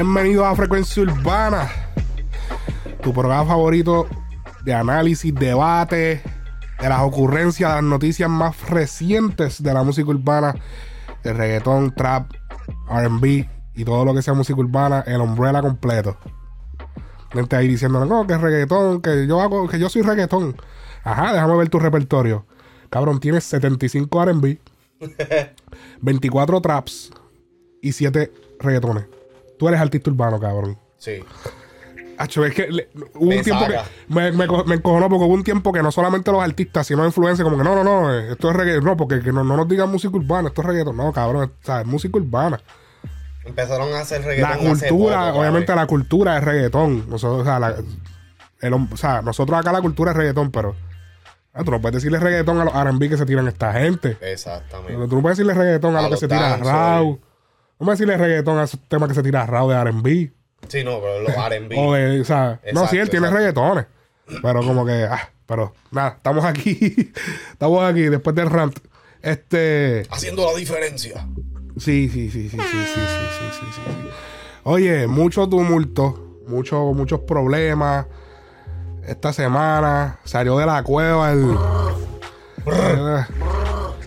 Bienvenido a Frecuencia Urbana, tu programa favorito de análisis, debate, de las ocurrencias, las noticias más recientes de la música urbana, el reggaetón, trap, RB y todo lo que sea música urbana, el umbrella completo. Gente ahí diciendo, no, que es reggaetón, que yo hago, que yo soy reggaetón. Ajá, déjame ver tu repertorio. Cabrón, tienes 75 RB, 24 traps y 7 reggaetones. Tú eres artista urbano, cabrón. Sí. Acho, es que le- hubo Me un tiempo saca. que me, me, me encojonó porque hubo un tiempo que no solamente los artistas, sino influencers, como que no, no, no, eh, esto es reggaetón, no, porque que no, no nos digan música urbana, esto es reggaetón, no, cabrón, o sea, es música urbana. Empezaron a hacer La reggaetón. hace cultura, poco, obviamente la cultura es reggaetón. Nosotros, o sea, la- el hom- o sea, nosotros acá la cultura es reggaetón, pero ah, tú no puedes decirle reggaetón a los R&B que se tiran esta gente. Exactamente. Tú no puedes decirle reggaetón a, A lo que los se tira dancehall. No puedes decirle reggaetón a esos temas que se tira Raw de R&B. Sí, no, pero los R&B. O de, o sea, no, sí, él Exacto, tiene reggaetones. Pero como que, ah, pero nada, estamos aquí. estamos aquí después del rant. Este. Haciendo la diferencia. Sí, sí, sí, sí, sí, sí, sí, sí, sí, sí, sí. Oye, mucho tumulto, mucho, muchos problemas. Esta semana salió de la cueva el.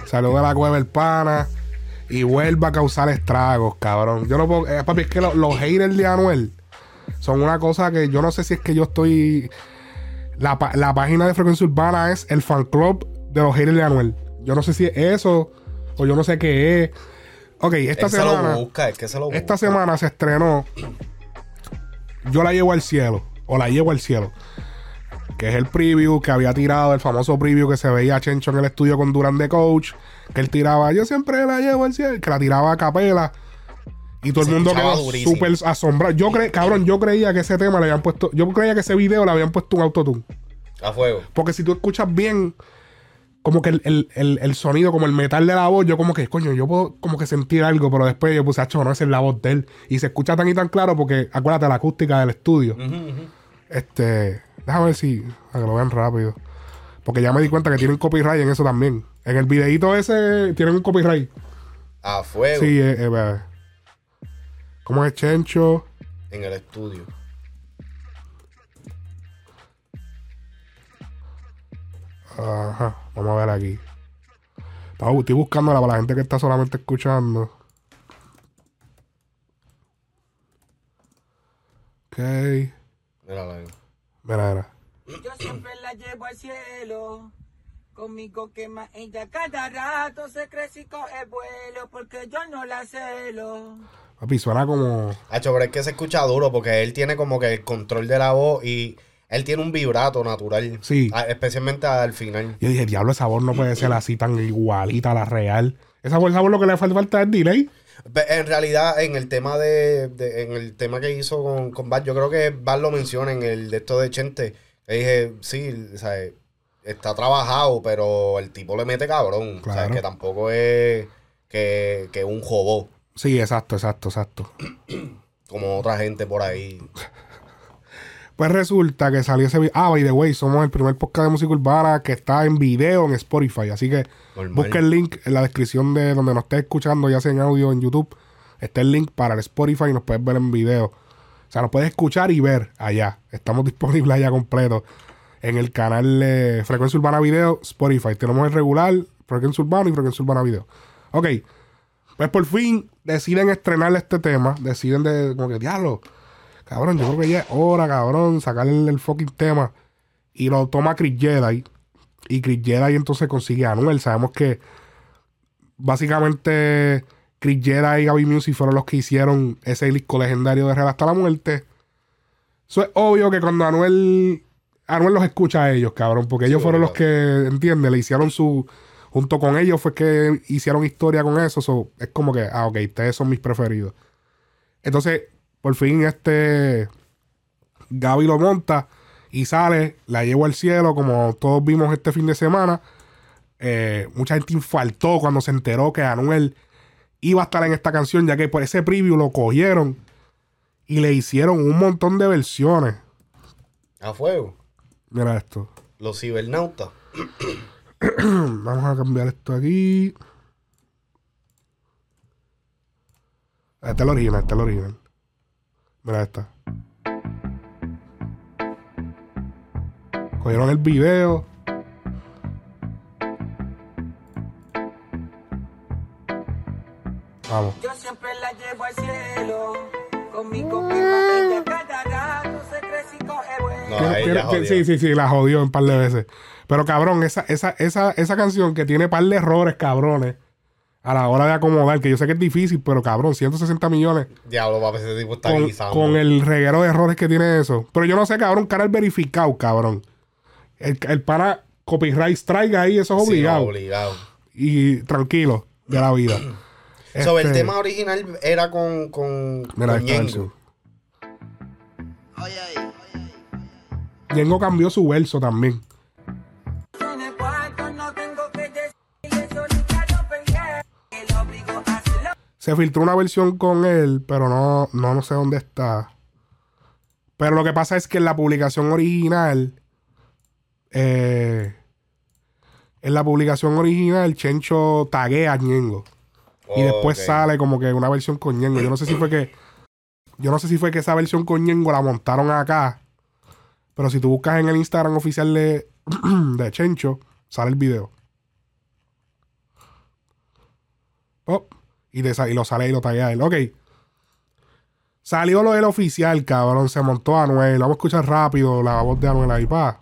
salió de la cueva el pana. Y vuelve a causar estragos, cabrón. Yo no puedo. eh, papi, es que lo- los haters de Anuel son una cosa que yo no sé si es que yo estoy. La, la página de Frecuencia Urbana es el fan club de los haters de Anuel. Yo no sé si es eso o yo no sé qué es. Ok, esta Él semana. lo busca, es que se. Esta semana se estrenó Yo la llevo al cielo. O la llevo al cielo. Que es el preview que había tirado, el famoso preview que se veía a Chencho en el estudio con Durán de Coach. Que él tiraba, yo siempre la llevo al cielo. Que la tiraba a capela. Y todo Se el mundo quedó súper asombrado. Yo cre cabrón, yo creía que ese tema le habían puesto. Yo creía que ese video le habían puesto un autotune. A fuego. Porque si tú escuchas bien, como que el, el- el- el sonido, como el metal de la voz, yo como que, coño, yo puedo como que sentir algo, pero después yo puse, acho, no, esa es la voz de él. Y se escucha tan y tan claro porque, acuérdate, la acústica del estudio. Este, déjame ver si, a que lo vean rápido. Porque ya me di cuenta que tienen copyright en eso también. En el videito ese tienen un copyright. A fuego. Sí, eh, eh. ¿Cómo es Chencho? En el estudio. Ajá, vamos a ver aquí. Estoy buscándola para la gente que está solamente escuchando. Ok. Ahí. Mira, mira. Yo siempre la llevo al cielo. Conmigo quema ella cada rato se crece y coge vuelo porque yo no la celo. Papi, suena como. Hacho, pero es que se escucha duro porque él tiene como que el control de la voz y él tiene un vibrato natural. Sí. Especialmente al final. Yo dije, diablo, esa voz no puede ser así tan igualita a la real. Esa voz, esa voz lo que le falta falta es delay. En realidad, en el tema de, de- en el tema que hizo con, con Bad, yo creo que Bad lo menciona en el de esto de Chente. Le dije, sí, o sea, está trabajado, pero el tipo le mete cabrón. O sea, Claro. que tampoco es que, que un jobó, Sí, exacto, exacto, exacto. como otra gente por ahí. Pues resulta que salió ese video. Ah, by the way, somos el primer podcast de música urbana que está en video en Spotify. Así que Normal. busca el link en la descripción de donde nos estés escuchando, ya sea en audio o en YouTube. Está el link para el Spotify y nos puedes ver en video. O sea, nos puedes escuchar y ver allá. Estamos disponibles allá completo en el canal Frecuencia Urbana Video Spotify. Tenemos el regular, Frecuencia Urbana y Frecuencia Urbana Video. Ok. Pues por fin deciden estrenar este tema. Deciden de, como que, diablo, cabrón, yo creo que ya es hora, cabrón, sacarle el, el fucking tema. Y lo toma Chris Jedi. Y Chris Jedi entonces consigue a Anuel. Sabemos que básicamente Chris Jedi y Gaby Music fueron los que hicieron ese disco legendario de Real hasta la muerte. Eso es obvio que cuando Anuel, Anuel los escucha a ellos, cabrón, porque ellos fueron los que, ¿entiendes? Le hicieron su... Junto con ellos fue que hicieron historia con eso. so, es como que, ah, ok, ustedes son mis preferidos. Entonces, por fin este Gaby lo monta y sale, la llevo al cielo, como todos vimos este fin de semana. Eh, mucha gente infartó cuando se enteró que Anuel iba a estar en esta canción, ya que por ese preview lo cogieron y le hicieron un montón de versiones. A fuego. Mira esto. Los cibernautas. Vamos a cambiar esto aquí. Este es el original, este es el original. Mira esta. Cogieron el video. Vamos. Yo siempre la llevo al cielo. Conmigo que va ella cada No, Tiene- tiene- sí, sí, sí, la jodió un par de veces. Pero cabrón, esa, esa, esa, esa canción que tiene par de errores, cabrones, a la hora de acomodar, que yo sé que es difícil, pero cabrón, 160 millones Diablo, papi, ese tipo está con, guisando. con el reguero de errores que tiene eso. Pero yo no sé, cabrón, canal verificado, cabrón. El, el pana copyright strike ahí, eso es obligado. Y tranquilo de la vida. Sobre el Este, tema original era con, con, Mira con esta Ñengo cambió su verso también. Se filtró una versión con él, pero no, no, no sé dónde está. Pero lo que pasa es que en la publicación original, eh, en la publicación original, Chencho taguea a Ñengo. Y después Ok. sale como que una versión con Ñengo. Yo no sé si fue que. Yo no sé si fue que esa versión con Ñengo la montaron acá. Pero si tú buscas en el Instagram oficial de, de Chencho, sale el video. Oh, y, te y lo sale y lo taguea él. Ok. Salió lo del oficial, cabrón. Se montó Anuel. Vamos a escuchar rápido la voz de Anuel ahí, pa.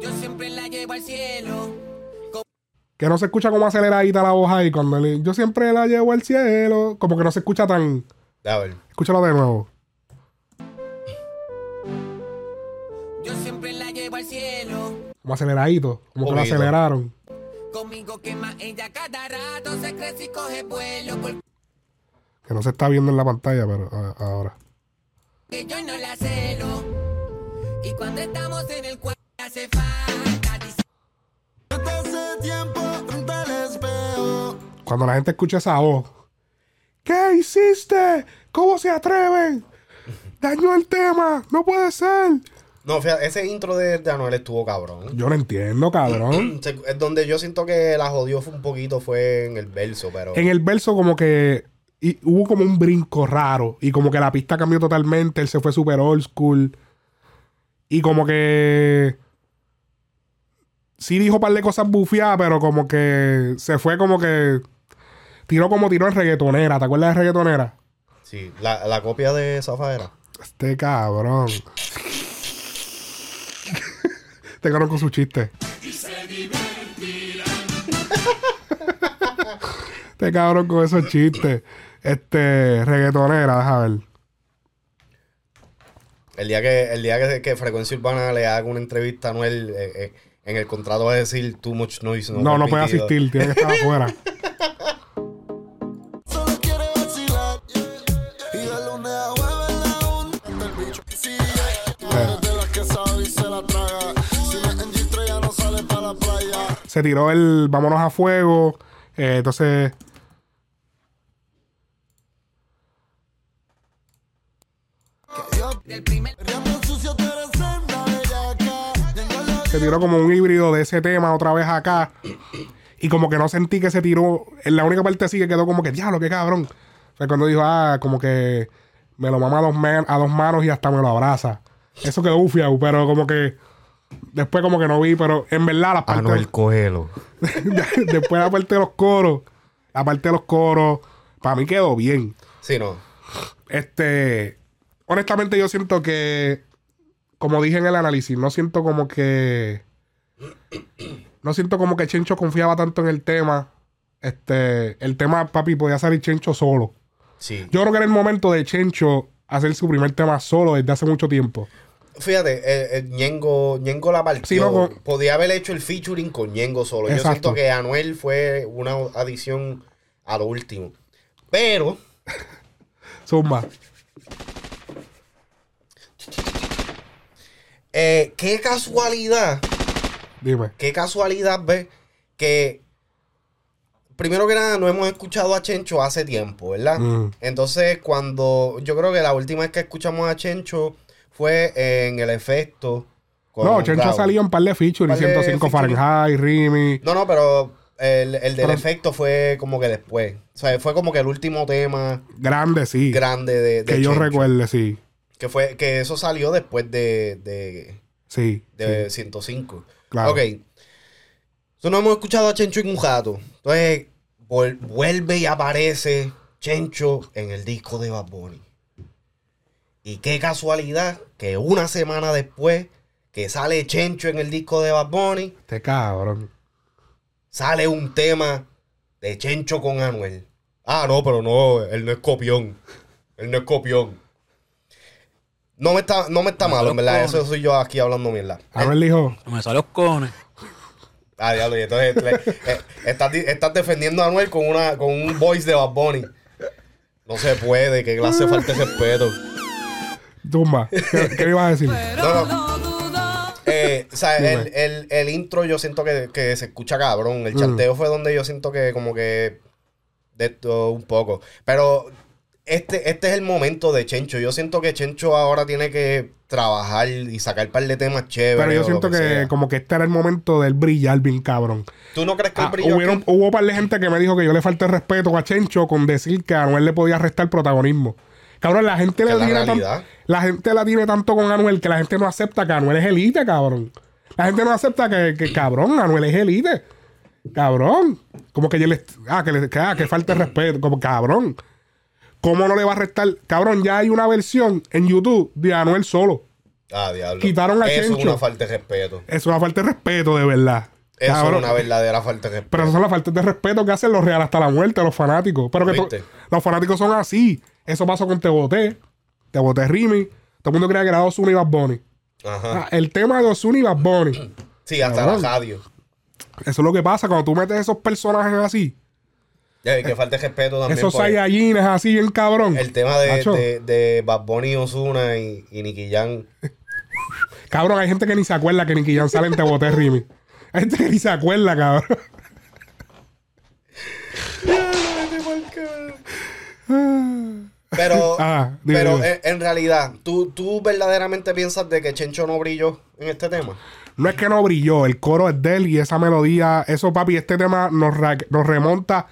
Yo siempre la llevo al cielo. Que no se escucha como aceleradita la voz ahí. Cuando le- yo siempre la llevo al cielo. Como que no se escucha tan. A ver. Escúchalo de nuevo. Yo siempre la llevo al cielo. Como aceleradito. Como que lo aceleraron. Conmigo quema ella cada rato se crece y coge vuelo porque Que no se está viendo en la pantalla, pero a- ahora. yo no la celo. Y cuando estamos en el cuarto hace falta. Cuando la gente escucha esa voz. ¿Qué hiciste? ¿Cómo se atreven? Dañó el tema. No puede ser. No, fíjate, ese intro de, de Anuel estuvo cabrón. Yo no entiendo, cabrón. Es donde yo siento que la jodió fue un poquito fue en el verso, pero... En el verso como que y hubo como un brinco raro y como que la pista cambió totalmente, él se fue super old school y como que sí dijo un par de cosas bufiadas, pero como que se fue como que tiró como tiró en reggaetonera, ¿te acuerdas de reggaetonera? Sí, la, la copia de Zafaera. Este cabrón. Este cabrón con su chiste. este cabrón con esos chistes. Este, reggaetonera, deja ver. El día que, el día que, que Frecuencia Urbana le haga una entrevista a Anuel, eh, eh, en el contrato va a decir too much noise. No, No, no puede permitido". asistir, tiene que estar afuera. Y se la traga. Si no es en G3 ya no sale para la playa. Se tiró el vámonos a fuego. eh, entonces, del primer se tiró como un híbrido de ese tema otra vez acá. Y como que no sentí que se tiró. En la única parte así que quedó como que, diablo, qué cabrón. Fue cuando dijo, ah, como que me lo mama a dos, man- a dos manos y hasta me lo abraza. Eso quedó ufiado, pero como que. Después como que no vi, pero en verdad las partes. Anuel, cógelo. después la parte de los coros. La parte de los coros. Para mí quedó bien. Sí, no. Este, honestamente yo siento que, como dije en el análisis, no siento como que, no siento como que Chencho confiaba tanto en el tema. Este, el tema, papi, podía salir Chencho solo. Sí. Yo creo que era el momento de Chencho hacer su primer tema solo desde hace mucho tiempo. Fíjate, el, el Ñengo, Ñengo la partió. Sí, no, con- Podía haber hecho el featuring con Ñengo solo. Yo Exacto. siento que Anuel fue una adición a lo último. Pero, Zumba. Eh, qué casualidad, Dime. qué casualidad ve que primero que nada no hemos escuchado a Chencho hace tiempo, ¿verdad? Mm. Entonces, cuando yo creo que la última vez que escuchamos a Chencho fue en el efecto No, Chencho ha salido en par de features. Par de 105 featuring. Fahrenheit, Rimi. No, no, pero el, el del Pero- efecto fue como que después. O sea, fue como que el último tema Grande, sí. grande de, de que yo recuerde, sí. Que fue, que eso salió después de, de, Sí. de sí. 105. Claro. Ok. Entonces no hemos escuchado a Chencho en un jato. Entonces vuelve y aparece Chencho en el disco de Bad Bunny. Y qué casualidad que una semana después que sale Chencho en el disco de Bad Bunny, Este cabrón. sale un tema de Chencho con Anuel. Ah, no, pero no, él no es copión. Él no es copión. No me está, no me está malo, en verdad. Eso soy yo aquí hablando mierda. A ver, dijo. Me salen los cojones. Ah, diablo, y entonces le- eh, estás, di- estás defendiendo a Anuel con, una, con un voice de Bad Bunny. No se puede, que clase de falta de respeto. Tumba. ¿Qué, qué ibas a decir? No, no. Eh, o sea, el, el- el intro yo siento que, que se escucha cabrón. El Mm. chanteo fue donde yo siento que como que de todo un poco. Pero este, este es el momento de Chencho. Yo siento que Chencho ahora tiene que trabajar y sacar un par de temas chéveres. Pero yo siento que, como que este era el momento del brillar bien cabrón. ¿Tú no crees que Ah, hubieron- aquí- hubo un par de gente que me dijo que yo le falté respeto a Chencho con decir que a Anuel le podía restar protagonismo. Cabrón, la gente le la tan- la gente la tiene tanto con Anuel que la gente no acepta que Anuel es elite, cabrón. La gente no acepta que, que, cabrón, Anuel es elite. Cabrón. Como que yo le ah, que le que, ah, que falta respeto, como cabrón. ¿Cómo no le va a restar? Cabrón, ya hay una versión en YouTube de Anuel solo. Ah, diablo. Quitaron a Eso es una falta de respeto. Es una falta de respeto, de verdad. Eso Cabrón. es una verdadera falta de respeto. Pero esas son las faltas de respeto que hacen los reales hasta la muerte, los fanáticos. Pero que los fanáticos son así. Eso pasó con Te Boté, Te Boté Rimi. Todo el mundo creía que era Ozuna y Bad Bunny. Ajá. Ah, el tema de Ozuna y Bad Bunny. Sí, hasta cabrón. la radio. Eso es lo que pasa cuando tú metes esos personajes así. Ya, que falta de respeto también. esos Saiyajines así bien cabrón. el tema de, de, de Bad Bunny, Ozuna y, y Nicky Jam. Cabrón, hay gente que ni se acuerda que Nicky Jam sale en Te Boté Rimi. Hay gente que ni se acuerda, cabrón. Pero, Ah, dime, pero dime. En, en realidad, ¿tú, ¿tú verdaderamente piensas de que Chencho no brilló en este tema? No es que no brilló, el coro es de él y esa melodía, eso papi, este tema nos, nos remonta.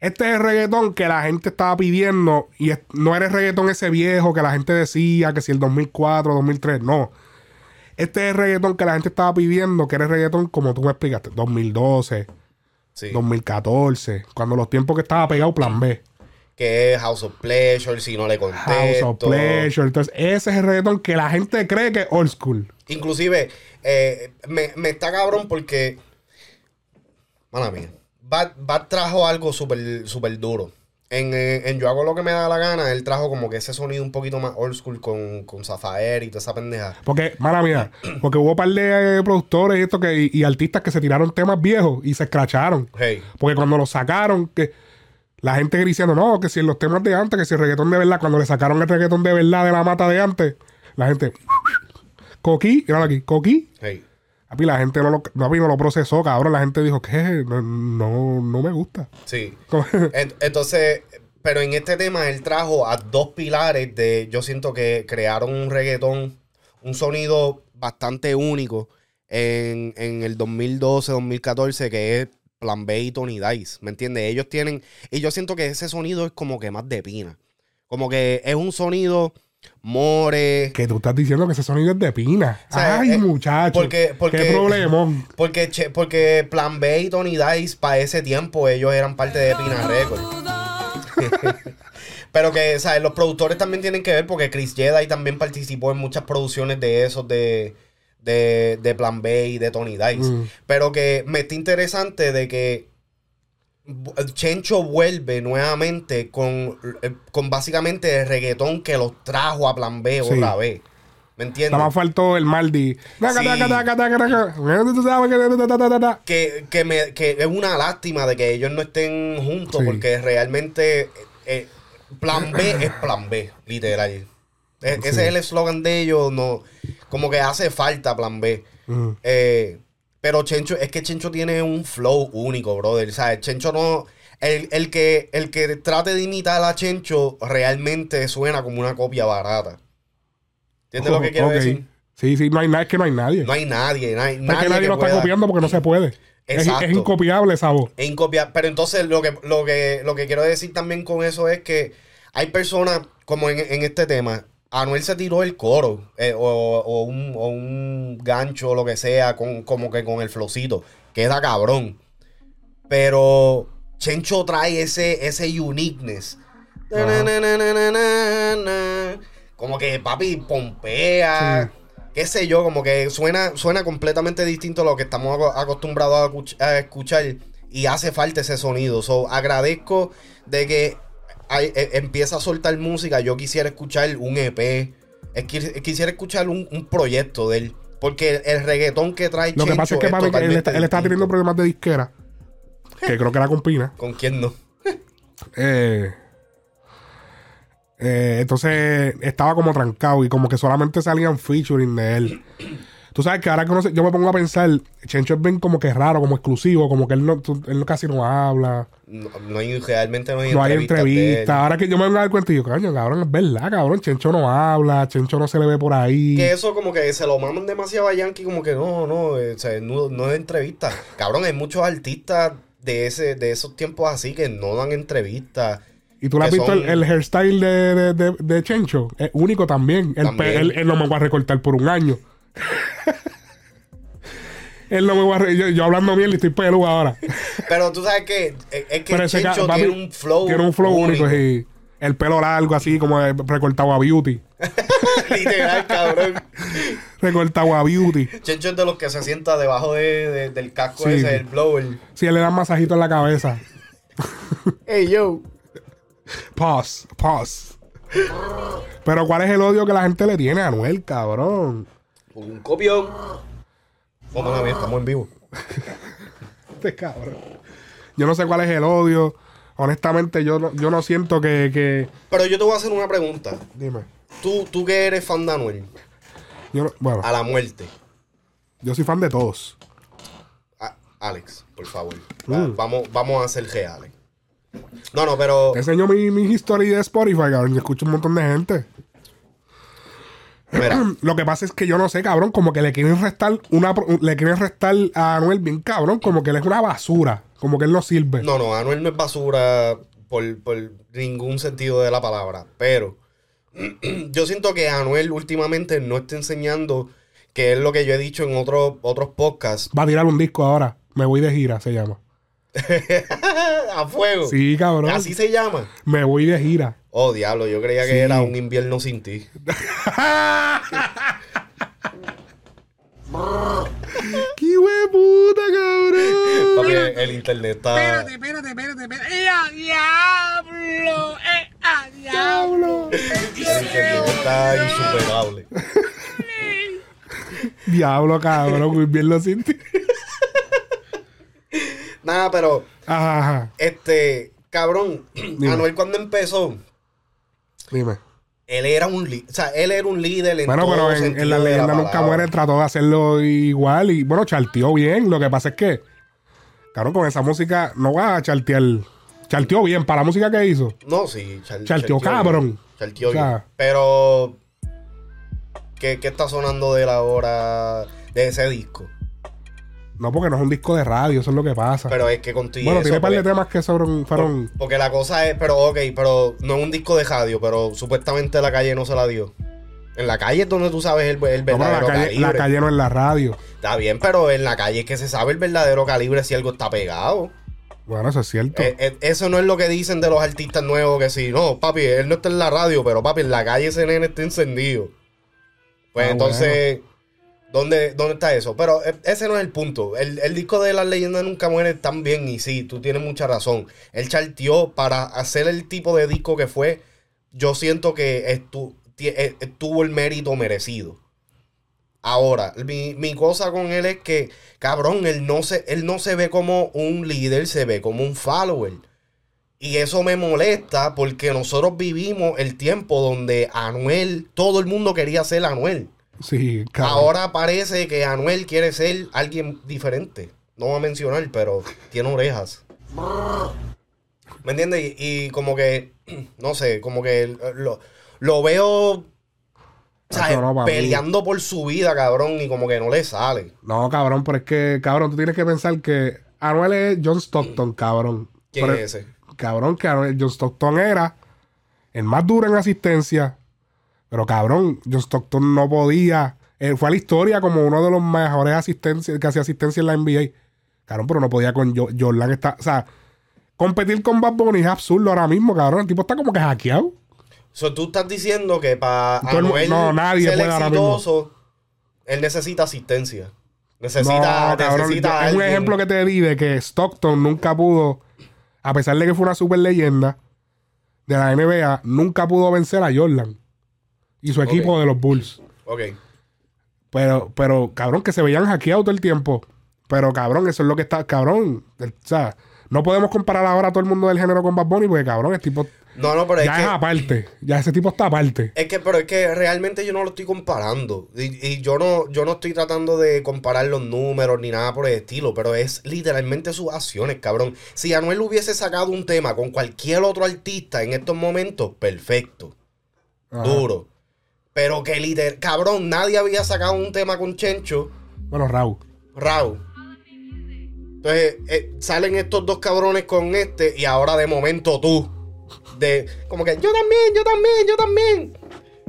Este es el reggaetón que la gente estaba pidiendo y no era el reggaetón ese viejo que la gente decía que si el 2004, 2003, no. Este es el reggaetón que la gente estaba pidiendo, que era el reggaetón como tú me explicaste, 2012, Sí. 2014, cuando los tiempos que estaba pegado Plan B. Que es House of Pleasure, si no le contesto. House of Pleasure. Entonces, ese es el reggaetón que la gente cree que es old school. Inclusive, eh, me, me está cabrón porque... Mala mía. Bad, Bad trajo algo súper super duro. En, eh, en Yo hago lo que me da la gana, él trajo como que ese sonido un poquito más old school con, con Zafaer y toda esa pendeja. Porque, mala mía, porque hubo un par de eh, productores y, esto que, y, y artistas que se tiraron temas viejos y se escracharon. Hey, Porque cuando lo sacaron, que la gente diciendo, no, que si en los temas de antes, que si el reggaetón de verdad, cuando le sacaron el reggaetón de verdad de la mata de antes, la gente, coquí, míralo aquí, coquí. hey. Papi, la gente no lo, papi, no lo procesó, cabrón. La gente dijo, ¿qué? No, no, no me gusta. Sí. En- Entonces, pero en este tema él trajo a dos pilares de, yo siento que crearon un reggaetón, un sonido bastante único en, en el 2012-2014 que es Plan B y Tony Dice, ¿me entiendes? Ellos tienen, y yo siento que ese sonido es como que más de pina, como que es un sonido more, que tú estás diciendo que ese sonido es de pina. O sea, Ay, eh, muchacho. porque- porque- Qué problemón. porque, porque Plan B y Tony Dice para ese tiempo ellos eran parte de Pina Records. Pero que, ¿sabes? Los productores también tienen que ver porque Chris Jedi también participó en muchas producciones de esos de, de, de Plan B y de Tony Dice. Mm. Pero que me está interesante de que Chencho vuelve nuevamente con, eh, con básicamente el reggaetón que los trajo a Plan B Sí. otra vez. ¿Me entiendes? Nada más faltó el Maldi. Sí. que- que, que, me, que es una lástima de que ellos no estén juntos Sí. porque realmente eh, plan B es plan B, literal. E- Ese es el eslogan de ellos, no, como que hace falta plan B. Mm. Eh, pero Chencho, es que Chencho tiene un flow único, brother. O sea, Chencho no. El, el que, el que trate de imitar a Chencho realmente suena como una copia barata. ¿Entiendes lo que quiero Ok. decir? Sí, sí, no hay es que no hay nadie. No hay nadie, no hay es nadie que nadie que lo está copiando porque no se puede. Es, Exacto. es incopiable esa voz. Es incopiable. Pero entonces lo que, lo que, lo que quiero decir también con eso es que hay personas, como en, en este tema, Anuel se tiró el coro, eh, o, o un, o un gancho, o lo que sea, con, como que con el flowcito. Queda cabrón. Pero Chencho trae ese, ese uniqueness. Como que papi pompea. Qué sé yo, como que suena, suena completamente distinto a lo que estamos aco- acostumbrados a escuchar. Y hace falta ese sonido. So, agradezco de que hay- eh, empieza a soltar música. Yo quisiera escuchar un EP. Es que- Quisiera escuchar un, un proyecto de él. Porque el, el reggaetón que trae Lo que pasa es que papi, él, está, él está distinto. teniendo problemas de disquera. Que creo que era con Pina. ¿Con quién no? Eh, eh, entonces estaba como trancado y como que solamente salían featuring de él. Tú sabes que ahora que uno se- yo me pongo a pensar, Chencho es bien como que raro, como exclusivo, como que él, no, tú- él casi no habla, No, no hay, realmente no hay no entrevistas él. entrevistas. Ahora que yo me vengo a dar cuenta, y yo, coño, cabrón, es verdad, cabrón, Chencho no habla, Chencho no se le ve por ahí. Que eso como que se lo maman demasiado a Yankee, como que no, no, eh, o sea, no, no es entrevista. Cabrón, hay muchos artistas de ese, de esos tiempos así que no dan entrevistas. Y tú le has visto el, son- el hairstyle de, de, de- de Chencho, es único también. El También. él, él no me va a recortar por un año. Él no me va a yo, yo hablando bien y estoy peludo ahora. Pero tú sabes que eh, es que Pero Chencho tiene un flow. Tiene un flow único, sí. El pelo largo, así como recortado a beauty. Literal, cabrón. Recortado a beauty. Chencho es de los que se sienta debajo de, de- del casco Sí. ese, el blower. Si él le dan masajito en la cabeza. Hey, yo. Pause, pause. Pero ¿cuál es el odio que la gente le tiene a Anuel, cabrón? Un copión. Vamos a ver, estamos en vivo. Este cabrón. Yo no sé cuál es el odio. Honestamente, yo no, yo no siento que, que... Pero yo te voy a hacer una pregunta. Dime. Tú, tú que eres fan de Anuel, Yo no- bueno, a la muerte. yo soy fan de todos. A- Alex, por favor. Va- Mm. vamos, vamos a ser reales. No, no, pero. Te enseño mi, mi history de Spotify, cabrón. Yo escucho un montón de gente. Lo que pasa es que yo no sé, cabrón, como que le quieren restar una le quieren restar a Anuel bien cabrón, como que él es una basura, como que él no sirve. no, no, Anuel no es basura por, por ningún sentido de la palabra. Pero yo siento que Anuel últimamente no está enseñando, que es lo que yo he dicho en otros otros podcasts, Va a tirar un disco ahora. Me voy de gira, se llama. a fuego. Sí, cabrón. Así se llama. Me voy de gira. Oh, diablo, yo creía que Sí. era un invierno sin ti. ¡Qué hueputa, cabrón! Papi, el internet está. Espérate, espérate, espérate, espérate. ¡Eh, a diablo! ¡Eh, a diablo! El internet está insuperable. Diablo, cabrón, bien lo siento. Nada, pero. Ajá, ajá. Este, cabrón, Anuel cuando empezó, Dime. él era un líder, o sea, él era un líder en Bueno, todo pero en, la leyenda nunca muere trató de hacerlo igual y bueno, charteó bien. Lo que pasa es que, cabrón, con esa música no va a chartear. Charteó bien para la música que hizo. No, sí, char- Charteó, bien, cabrón. charteó O sea- bien. Pero, ¿qué, ¿qué está sonando de la hora de ese disco? No, porque no es un disco de radio, eso es lo que pasa. Pero es que contigo. bueno, tiene un par de temas que fueron. fueron Porque la cosa es, pero ok, pero no es un disco de radio, pero supuestamente la calle no se la dio. En la calle es donde tú sabes el, el no, verdadero la, calle, calibre. la calle no es la radio. Está bien, pero en la calle es que se sabe el verdadero calibre si algo está pegado. Bueno, eso es cierto. Eh, eh, eso no es lo que dicen de los artistas nuevos que sí, no, papi, él no está en la radio, pero papi, en la calle ese nene está encendido. Pues Ah, entonces, ¿dónde, ¿dónde está eso? Pero eh, ese no es el punto. El, el disco de las leyendas nunca muere tan bien y sí, tú tienes mucha razón. Él charteó para hacer el tipo de disco que fue, yo siento que estu- eh, tuvo el mérito merecido. Ahora, mi, mi cosa con él es que, cabrón, él no, se, él no se ve como un líder, se ve como un follower. Y eso me molesta porque nosotros vivimos el tiempo donde Anuel, todo el mundo quería ser Anuel. Sí. Ahora parece que Anuel quiere ser alguien diferente. No voy a mencionar, pero tiene orejas. ¿Me entiendes? Y, y como que, no sé, como que lo, lo veo peleando por su vida, cabrón, y como que no le sale. No, cabrón, pero es que, cabrón, tú tienes que pensar que Anuel es John Stockton, cabrón. ¿Quién Pero- es ese? Cabrón, que Anuel- John Stockton era el más duro en asistencia. Pero cabrón, John Stockton no podía. eh, fue a la historia como uno de los mejores asistencias que hacía asistencia en la NBA. Cabrón, pero no podía con Jo- Jordan. Está, o sea, competir con Bad Bunny es absurdo ahora mismo, cabrón. El tipo está como que hackeado. So, tú estás diciendo que para Anuel no, nadie ser puede ahora mismo. exitoso, él necesita asistencia. No, Necesita, cabrón, necesita yo- es un ejemplo que te di de que Stockton nunca pudo, a pesar de que fue una super leyenda de la NBA, nunca pudo vencer a Jordan y su equipo de los Bulls. Ok. Pero, pero, cabrón, que se veían hackeados todo el tiempo. Pero, cabrón, eso es lo que está, cabrón. el- o sea, no podemos comparar ahora a todo el mundo del género con Bad Bunny porque, cabrón, el tipo No, no, pero es ya que... es aparte. Ya ese tipo está aparte. Es que, pero es que realmente yo no lo estoy comparando. Y, y yo no, yo no estoy tratando de comparar los números ni nada por el estilo, pero es literalmente sus acciones, cabrón. Si Anuel hubiese sacado un tema con cualquier otro artista en estos momentos, perfecto. Ajá. Duro. Pero que literal, cabrón, nadie había sacado un tema con Chencho, Bueno, Raúl. Raúl. Entonces, eh, salen estos dos cabrones con este y ahora de momento tú. De, como que yo también, yo también, yo también.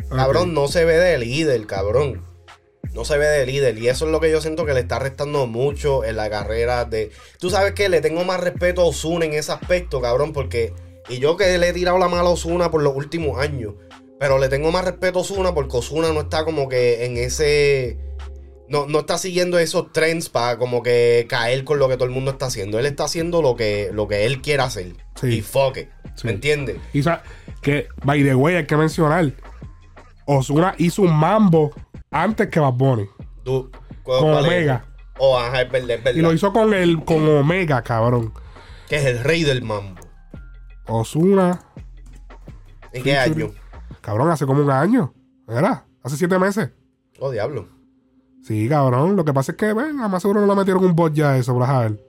Cabrón, no se ve de líder, cabrón. No se ve de líder. Y eso es lo que yo siento que le está restando mucho en la carrera de. Tú sabes que le tengo más respeto a Osuna en ese aspecto, cabrón, porque. Y yo que le he tirado la mala a Osuna por los últimos años. Pero le tengo más respeto a Osuna porque Osuna no está como que en ese. No, no está siguiendo esos trends para como que caer con lo que todo el mundo está haciendo. Él está haciendo lo que, lo que él quiere hacer. Sí. Y fuck it. Sí. ¿Me entiendes? Y que, by the way, hay que mencionar. Osuna hizo un mambo antes que Bad Bunny. Tú, ¿cuál- Con? Omega. Oh, ajá, es verdad, es verdad. Y lo hizo con el con Omega, cabrón. Que es el rey del mambo. Osuna, ¿En qué año? Cabrón, hace como un año. ¿Era? Hace siete meses. Oh, diablo. Sí, cabrón. Lo que pasa es que, ven, a más seguro no le metieron un bot ya a eso, ver.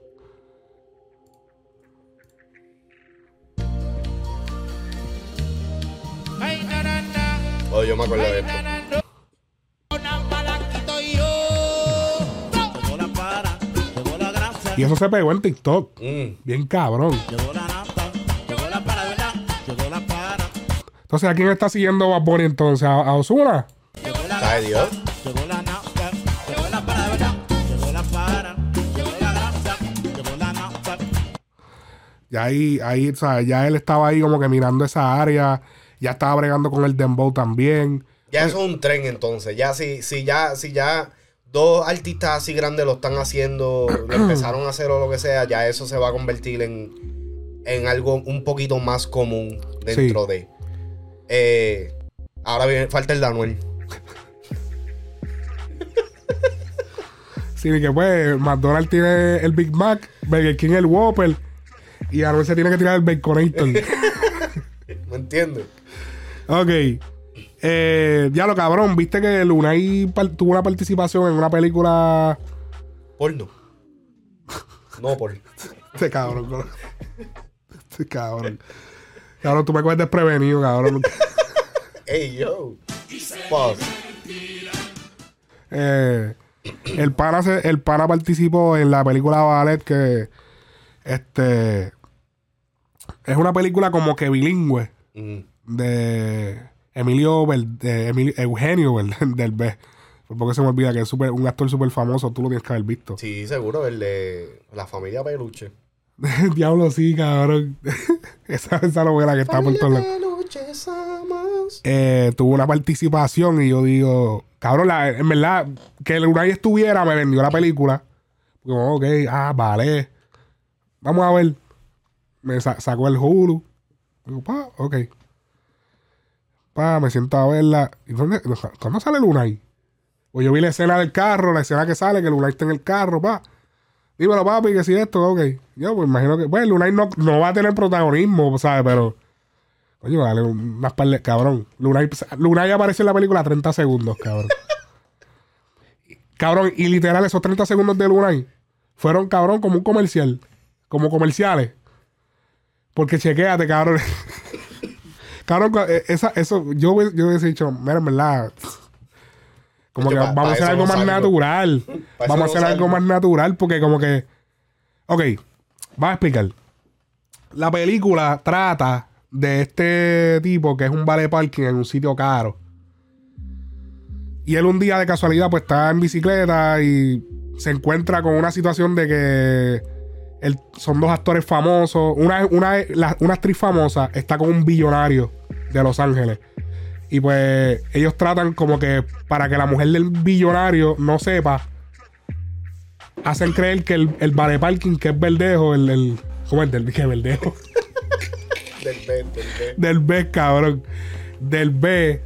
Oh, yo me acuerdo de esto. Y eso se pegó en TikTok. Mm. Bien cabrón. Entonces, ¿a quién está siguiendo Bad Bunny entonces? ¿A, a Osuna? llegó la Sabe Dios. llegó la nafta, llegó la para, ¿verdad? Llegó la para, llegó la grasa, llegó la nafta. Ya ahí, ahí, o sea, ya él estaba ahí como que mirando esa área. Ya estaba bregando con el Dembow también. Ya eso es un tren entonces. Ya si, si ya, si ya dos artistas así grandes lo están haciendo, lo empezaron a hacer o lo que sea, ya eso se va a convertir en, en algo un poquito más común dentro de. Eh, ahora viene, falta el Danuel. Sí, que pues McDonald's tiene el Big Mac, Burger King el Whopper y Anuel se tiene que tirar el Baconator. ¿Me entiendes? ok. Eh, ya lo cabrón, viste que Lunay tuvo una participación en una película Porno. No por. Este cabrón. Este cabrón. Cabrón, tú me coges desprevenido, cabrón. Ey, yo. Fuck. Eh, el, pana se- el pana participó en la película Ballet que este es una película como que bilingüe Mm. de Emilio Vel- de Emilio- Eugenio del B. Porque se me olvida que es súper- un actor súper famoso, tú lo tienes que haber visto. Sí, seguro, el de la familia Peluche. Diablo, sí, cabrón. esa, esa novela que está por todos lados. Eh, tuvo una participación y yo digo, cabrón, la- en verdad, que el Unai estuviera me vendió la película. Como, ok, ah, vale. Vamos a ver. Me sa- sacó el Hulu. Digo, pa, ok. Pa, me siento a verla. ¿Y dónde, ¿Cuándo sale el Unai? Pues yo vi la escena del carro, la escena que sale, que el Unai está en el carro, pa. Dímelo, papi, que si esto, ok. Yo, pues imagino que, bueno, el Unai no, no va a tener protagonismo, ¿sabes? Pero, coño, dale unas par de, cabrón. Lunay, Lunay aparece en la película 30 segundos, cabrón. cabrón, y literal, esos 30 segundos de Lunay fueron, cabrón, como un comercial. Como comerciales. Porque chequéate, cabrón. cabrón, eh, esa, eso, yo, hubiese- yo hubiese dicho, mira, en verdad, Como que pa- vamos pa a hacer algo no más salgo. natural. Pa' vamos a no hacer algo más natural porque como que... Ok, vamos a explicar. La película trata de este tipo que es un vale parking en un sitio caro. Y él un día de casualidad pues está en bicicleta y se encuentra con una situación de que él- son dos actores famosos. Una, una, la- una actriz famosa está con un billonario de Los Ángeles. Y pues ellos tratan como que para que la mujer del billonario no sepa, hacen creer que el, el vale parking que es verdejo, el, el ¿cómo es? Del, que verdejo. Del B, del B. Del B, cabrón. Del B.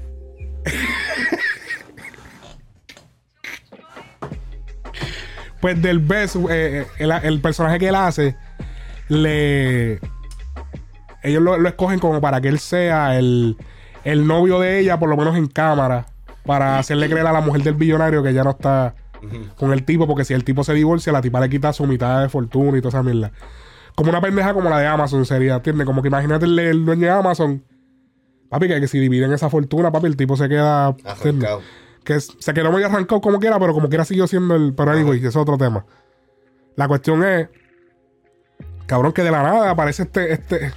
pues del B, su- eh, el, el personaje que él hace, le. Ellos lo, lo escogen como para que él sea el, el novio de ella, por lo menos en cámara, para hacerle creer a la mujer del billonario que ya no está con el tipo, porque si el tipo se divorcia, la tipa le quita su mitad de fortuna y toda esa mierda. Como una pendeja como la de Amazon sería, ¿entiendes? Como que imagínate el, el dueño de Amazon. Papi, que, que si dividen esa fortuna, papi, el tipo se queda. Que se quedó muy arrancado como quiera, pero como quiera siguió siendo el. Pero anyway, eso es otro tema. La cuestión es. Cabrón, que de la nada aparece este. este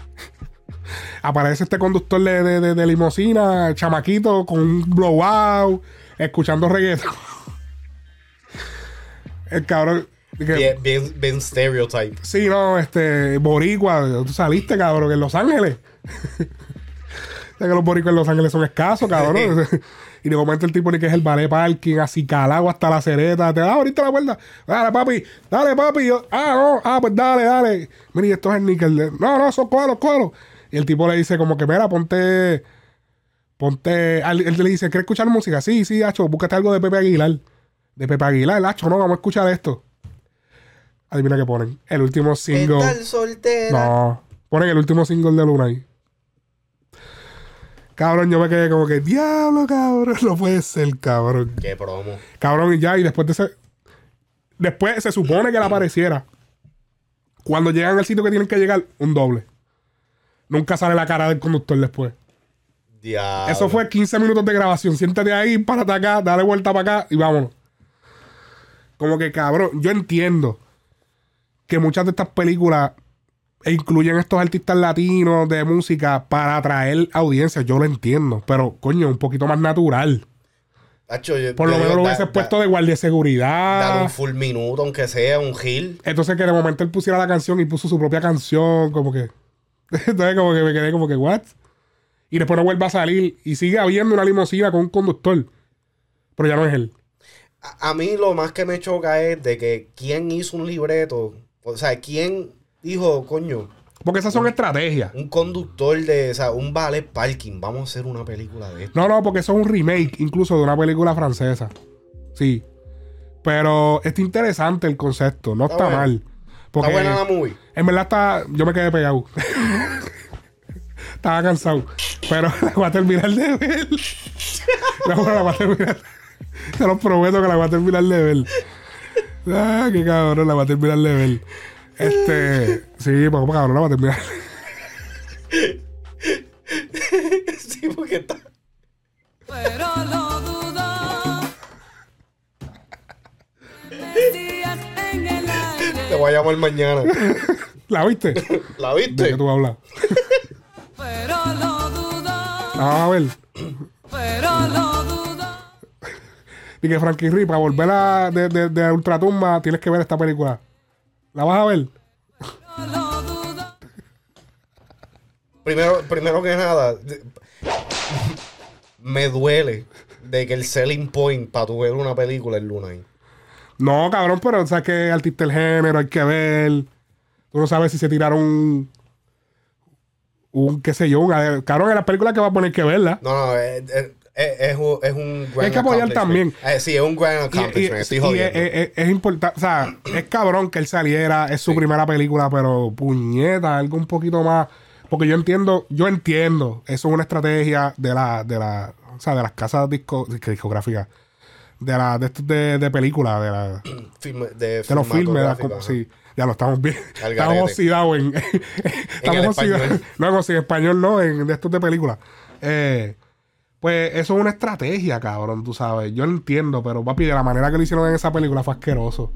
aparece este conductor de, de, de, de limusina, chamaquito, con un blowout, escuchando reggaeton. El cabrón. que- Bien, bien, stereotype. Sí, no, este, boricua, tú saliste, cabrón, en Los Ángeles. O sea que los boricuas en Los Ángeles son escasos, cabrón. y de momento el tipo ni que es el ballet parking, así calado hasta la cereta. Te da ahorita la vuelta. Dale, papi, dale, papi. Yo, ah, no, ah, pues dale, dale. Mira, y esto es el níquel. No, no, son cuadros, cuadros. Y el tipo le dice como que, mira, ponte... Ponte... Él, le dice, ¿quieres escuchar música? Sí, sí, Hacho, búscate algo de Pepe Aguilar. De Pepe Aguilar, Hacho, no, vamos a escuchar esto. Adivina qué ponen. El último single. Soltera. No. Ponen el último single de Luna ahí. Cabrón, yo me quedé como que, diablo, cabrón. No puede ser, cabrón. Qué promo. Cabrón, y ya, y después de ese. Después se supone que le apareciera. Cuando llegan al sitio que tienen que llegar, un doble. Nunca sale la cara del conductor después. Diablo. Eso fue 15 minutos de grabación. Siéntate ahí, párate acá, dale vuelta para acá y vámonos. Como que cabrón, yo entiendo que muchas de estas películas incluyen estos artistas latinos de música para atraer audiencia. Yo lo entiendo. Pero, coño, un poquito más natural. Yo- Por lo menos lo hubieses da- puesto de guardia de Dar seguridad. un full minuto, aunque sea un gil. Entonces que de momento él pusiera la canción y puso su propia canción, como que. Entonces como que me quedé como que, ¿what? Y después no vuelve a salir y sigue habiendo una limusina con un conductor. Pero ya no es él. A, a mí lo más que me choca es de que quién hizo un libreto. O sea, quién dijo, coño, Porque esas son estrategias. un conductor de, o sea, un ballet parking. Vamos a hacer una película de esto. No, no, porque eso es un remake incluso de una película francesa. Sí. Pero está interesante el concepto, no está, Está bueno. mal. Porque Está buena la movie. en verdad está. Yo me quedé pegado. Estaba cansado. Pero la voy a terminar de ver. No, la voy a terminar. Te lo prometo que la voy a terminar de ver. Ah, qué cabrón, la voy a terminar de ver. Este. Sí, pues cabrón, la voy a terminar. Te voy a llamar mañana. ¿La viste? ¿La ¿De viste? qué tú hablas? Pero lo dudo. La vas a ver. Pero lo dudo. Y que Frankie Rip, para volver a, de, de, de Ultratumba, tienes que ver esta película. ¿La vas a ver? Lo dudo. Primero, primero que nada, de- me duele de que el selling point para tu ver una película es Luna. No, cabrón, pero sabes que artista el género, hay que ver. Tú no sabes si se tiraron un. Un, qué sé yo, un, cabrón, en las películas que va a poner que verla. No, no, es, es, es- un, es un gran Hay que apoyar accomplishment. también. Eh, sí, es un gran Y, y- accomplishment. Estoy jodiendo. es, importante, o sea, es cabrón que él saliera, es su primera película, pero puñeta, algo un poquito más. Porque yo entiendo, yo entiendo, eso es una estrategia de la, de la, o sea, de las casas disco, discográficas, de la, de estos de, de películas, de la, Filme- de, de los filmes, sí, ya lo estamos bien. Estamos oxidados en. estamos oxidados. No, en, español no, en de estos de películas. Eh, Pues eso es una estrategia, cabrón, tú sabes. Yo lo entiendo, pero papi, de la manera que lo hicieron en esa película fue asqueroso.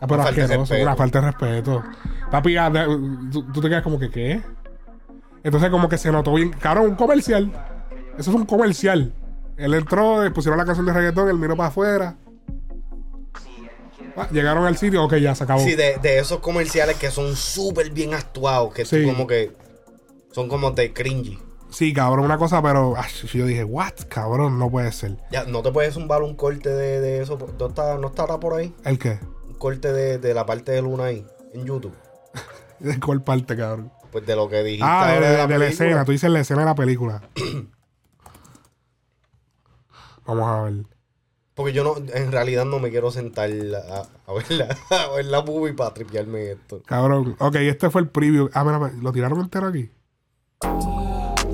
Ah, pero Una falta asqueroso, respeto. una falta de respeto. Papi, ah, de- tú, tú te quedas como que, ¿qué? Entonces como que se notó bien. Cabrón, un comercial. Eso fue un comercial. Él entró, eh, pusieron la canción de reggaetón, él miró para afuera. Ah, llegaron al sitio, ok, ya se acabó. Sí, de, de esos comerciales que son súper bien actuados, que Sí. como que son como de cringy. Sí, cabrón, una cosa, pero ay, yo dije, what, cabrón, no puede ser. Ya, ¿no te puedes zumbar un corte de, de eso? ¿No, está, ¿No estará por ahí? ¿El qué? Un corte de, de la parte de Luna ahí, en YouTube. ¿De cuál parte, cabrón? Pues de lo que dijiste Ah, de, la película. escena, tú dices la escena de la película. Vamos a ver. Porque yo no, en realidad no me quiero sentar a, a ver la, a ver la movie para tripearme esto. Cabrón. Ok, este fue el preview. Ah, mira, mira, ¿lo tiraron entero aquí?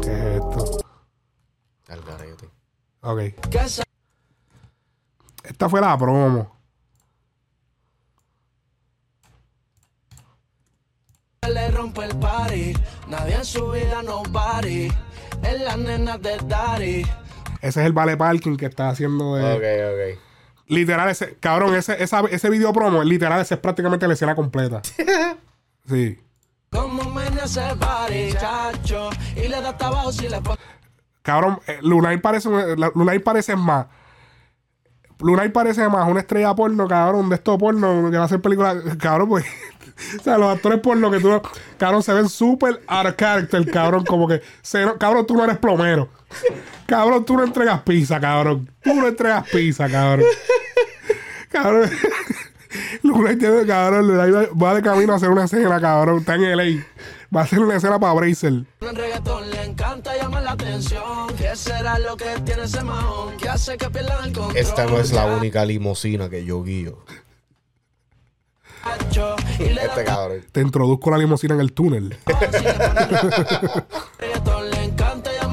¿Qué es esto? Al garete. Ok. Esta fue la promo. le rompe el party. Nadie en su vida no party. Es la nena de Daddy. Ese es el vale parking que está haciendo de. Ok, ok. Literal, ese. Cabrón, ese, esa- ese video promo, literal, ese es prácticamente la escena completa. Sí. Como party, chacho. Y le da hasta abajo si le pone. Cabrón, eh, Lunay parece, Lunay parece más. Lunay parece más una estrella porno, cabrón, de estos porno que va a hacer películas. Cabrón, pues. O sea, los actores porno que tú. no- Cabrón, se ven súper out of character, cabrón. Como que. se no- cabrón, tú no eres plomero. Cabrón, tú no entregas pizza, cabrón. Tú no entregas pizza, cabrón. Cabrón. Lunay tiene, cabrón. Lunay va- va de camino a hacer una escena, cabrón. Está en LA. Va a hacer una escena para Bracer. El reggaetón le encanta llamar la atención. ¿Qué será lo que tiene ese mahón? Que hace que pierdan el control. Esta no es la única limosina que yo guío. Chacho. Y le da Este cabrón. Te introduzco la limusina en el túnel.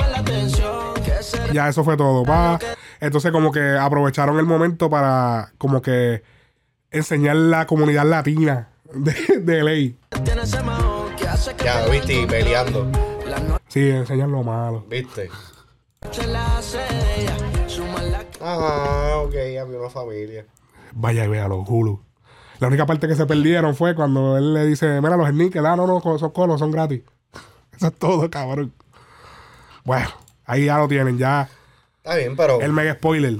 la atención. ¿Qué será Ya, eso fue todo. Pa. Entonces, como que aprovecharon el momento para, como que, enseñar la comunidad latina de, de ley. Ya, viste, peleando. La Sí, enseñar lo malo. ¿Viste? la la Ah, ok, había una familia. Vaya y véalo, Hulu. La única parte que se perdieron fue cuando él le dice, mira, los sneakers, ah, no, no, esos colos son gratis. Eso es todo, cabrón. Bueno, ahí ya lo tienen, ya. Está bien, pero. El mega spoiler.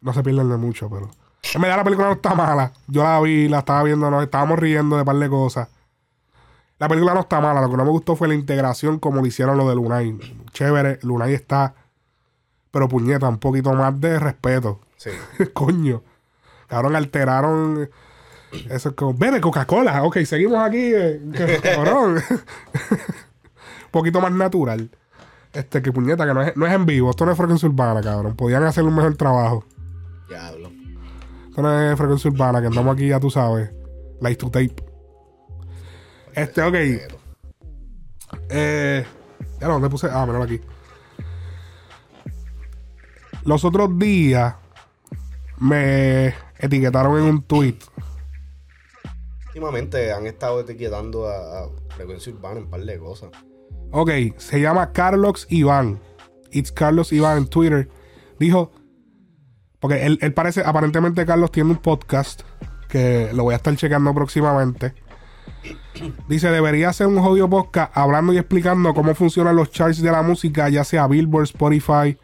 No se pierden de mucho, pero. En verdad la película no está mala. Yo la vi, la estaba viendo, nos estábamos riendo de par de cosas. La película no está mala. Lo que no me gustó fue la integración como lo hicieron lo de Lunay. Chévere, Lunay está. Pero puñeta, un poquito más de respeto. Sí. Coño. Cabrón, alteraron. Eso es como. Bebe Coca-Cola. Ok, seguimos aquí. eh, cabrón. un poquito más natural. Este, que puñeta, que no es, no es en vivo. Esto no es frecuencia urbana, cabrón. Podían hacer un mejor trabajo. Diablo. Esto no es frecuencia urbana, que andamos aquí, ya tú sabes. Light to tape. Este, ok. Eh, ya no, ¿dónde puse? Ah, míralo aquí. Los otros días me etiquetaron en un tweet. Últimamente han estado etiquetando a, a Frecuencia Urbana en un par de cosas. Ok, se llama Carlos Iván. It's Carlos Iván en Twitter. Dijo, porque él, él parece, aparentemente Carlos tiene un podcast que lo voy a estar chequeando próximamente. Dice, debería ser un jodido podcast hablando y explicando cómo funcionan los charts de la música, ya sea Billboard, Spotify,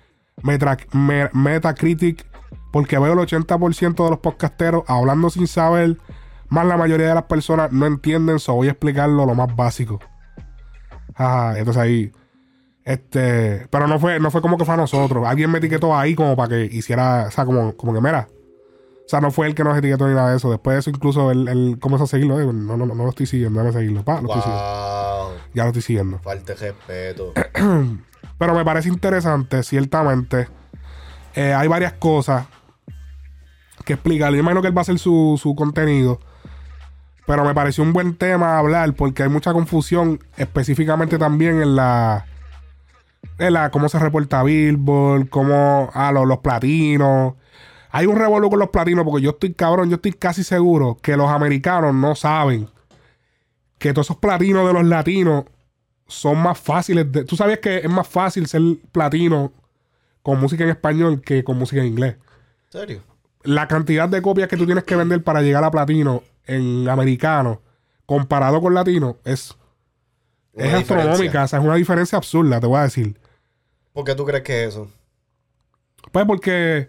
Metacritic, porque veo el 80% de los podcasteros hablando sin saber, más la mayoría de las personas no entienden, so voy a explicarlo lo más básico. Ajá, entonces ahí. Este. Pero no fue, no fue como que fue a nosotros. Alguien me etiquetó ahí como para que hiciera. O sea, como, como que mira. O sea, no fue él que nos etiquetó ni nada de eso. Después de eso, incluso él, él comenzó a seguirlo. Eh, no, no, no, no lo estoy siguiendo, déjame seguirlo. Pa, lo estoy siguiendo. Wow. Ya lo estoy siguiendo. Falta de respeto. Pero me parece interesante, ciertamente. Eh, hay varias cosas que explicar. Yo imagino que él va a hacer su, su contenido. Pero me pareció un buen tema hablar porque hay mucha confusión específicamente también en la... En la cómo se reporta Billboard, cómo... Ah, los, los platinos. Hay un revolú con los platinos porque yo estoy cabrón, yo estoy casi seguro que los americanos no saben que todos esos platinos de los latinos son más fáciles de... Tú sabes que es más fácil ser platino con música en español que con música en inglés. ¿En serio? La cantidad de copias que tú tienes que vender para llegar a platino en americano comparado con latino es, Una es diferencia. astronómica. O sea, es una diferencia absurda, te voy a decir. ¿Por qué tú crees que es eso? Pues porque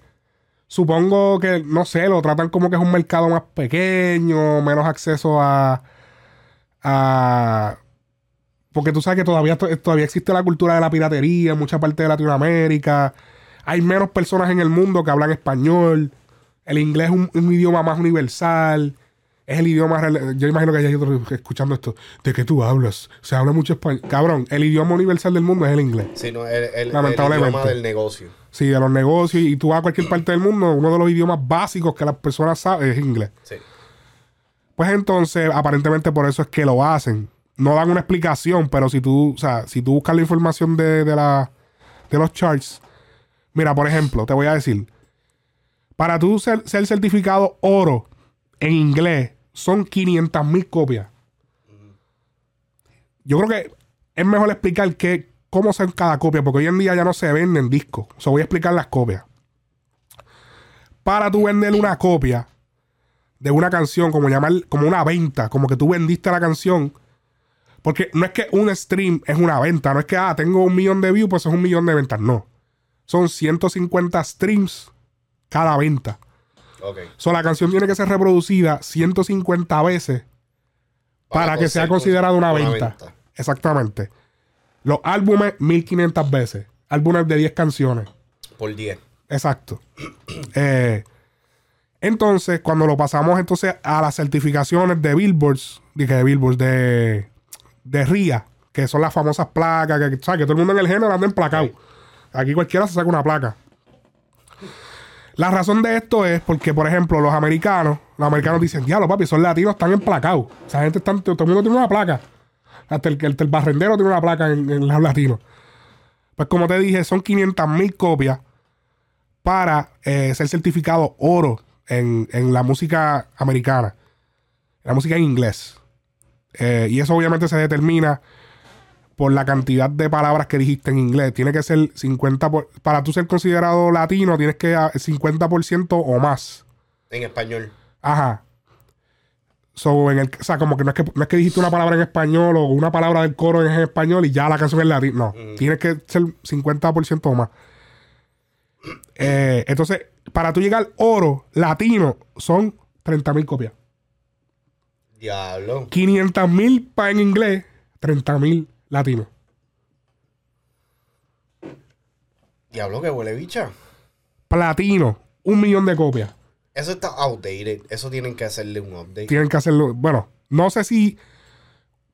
supongo que, no sé, lo tratan como que es un mercado más pequeño, menos acceso a. a porque tú sabes que todavía, todavía existe la cultura de la piratería en mucha parte de Latinoamérica. Hay menos personas en el mundo que hablan español. El inglés es un, un idioma más universal. Es el idioma. Yo imagino que hay otros escuchando esto. ¿De qué tú hablas? Se habla mucho español. Cabrón, el idioma universal del mundo es el inglés. Sí, no, el, el, el idioma del negocio. Sí, de los negocios y tú vas a cualquier parte del mundo, uno de los idiomas básicos que las personas saben es inglés. Sí. Pues entonces, aparentemente por eso es que lo hacen. No dan una explicación, pero si tú, o sea, si tú buscas la información de, de la, de los charts, mira, por ejemplo, te voy a decir, para tú ser, ser certificado oro en inglés son 500 mil copias. Yo creo que es mejor explicar que, cómo son cada copia, porque hoy en día ya no se venden discos. O sea, voy a explicar las copias. Para tú vender una copia de una canción, como llamar, como una venta, como que tú vendiste la canción. Porque no es que un stream es una venta, no es que, ah, tengo un millón de views, pues es un millón de ventas. No. Son 150 streams cada venta. Ok. So, la canción tiene que ser reproducida 150 veces para, que sea considerada una una venta. venta. Exactamente. Los álbumes 1500 veces. Álbumes de 10 canciones. Por 10. Exacto. Eh, entonces, cuando lo pasamos entonces a las certificaciones de Billboards, que de Billboards, de, de RIA, que son las famosas placas, que, que todo el mundo en el género anda emplacado. Aquí cualquiera se saca una placa. La razón de esto es porque, por ejemplo, los americanos, los americanos dicen, diablo, papi, son latinos, están emplacados. Esa gente está, todo el mundo tiene una placa. Hasta el, el, el barrendero tiene una placa en, en los latinos. Pues como te dije, son 500 mil copias para eh, ser certificado oro en, en la música americana, en la música en inglés. Eh, y eso obviamente se determina por la cantidad de palabras que dijiste en inglés. Tiene que ser 50%, por- para tú ser considerado latino, tienes que ah, 50% o más. En español. Ajá. So, en el, o sea, como que no, es que no es que dijiste una palabra en español o una palabra del coro en español y ya la canción es latina. No, tienes que ser 50% o más. Eh, entonces, para tú llegar al oro latino, son 30 mil copias. Diablo. 500 mil para en inglés, 30 mil latinos. Diablo que huele bicha. Platino, un millón de copias. Eso está outdated. Eso tienen que hacerle un update. Tienen que hacerlo. Bueno, no sé si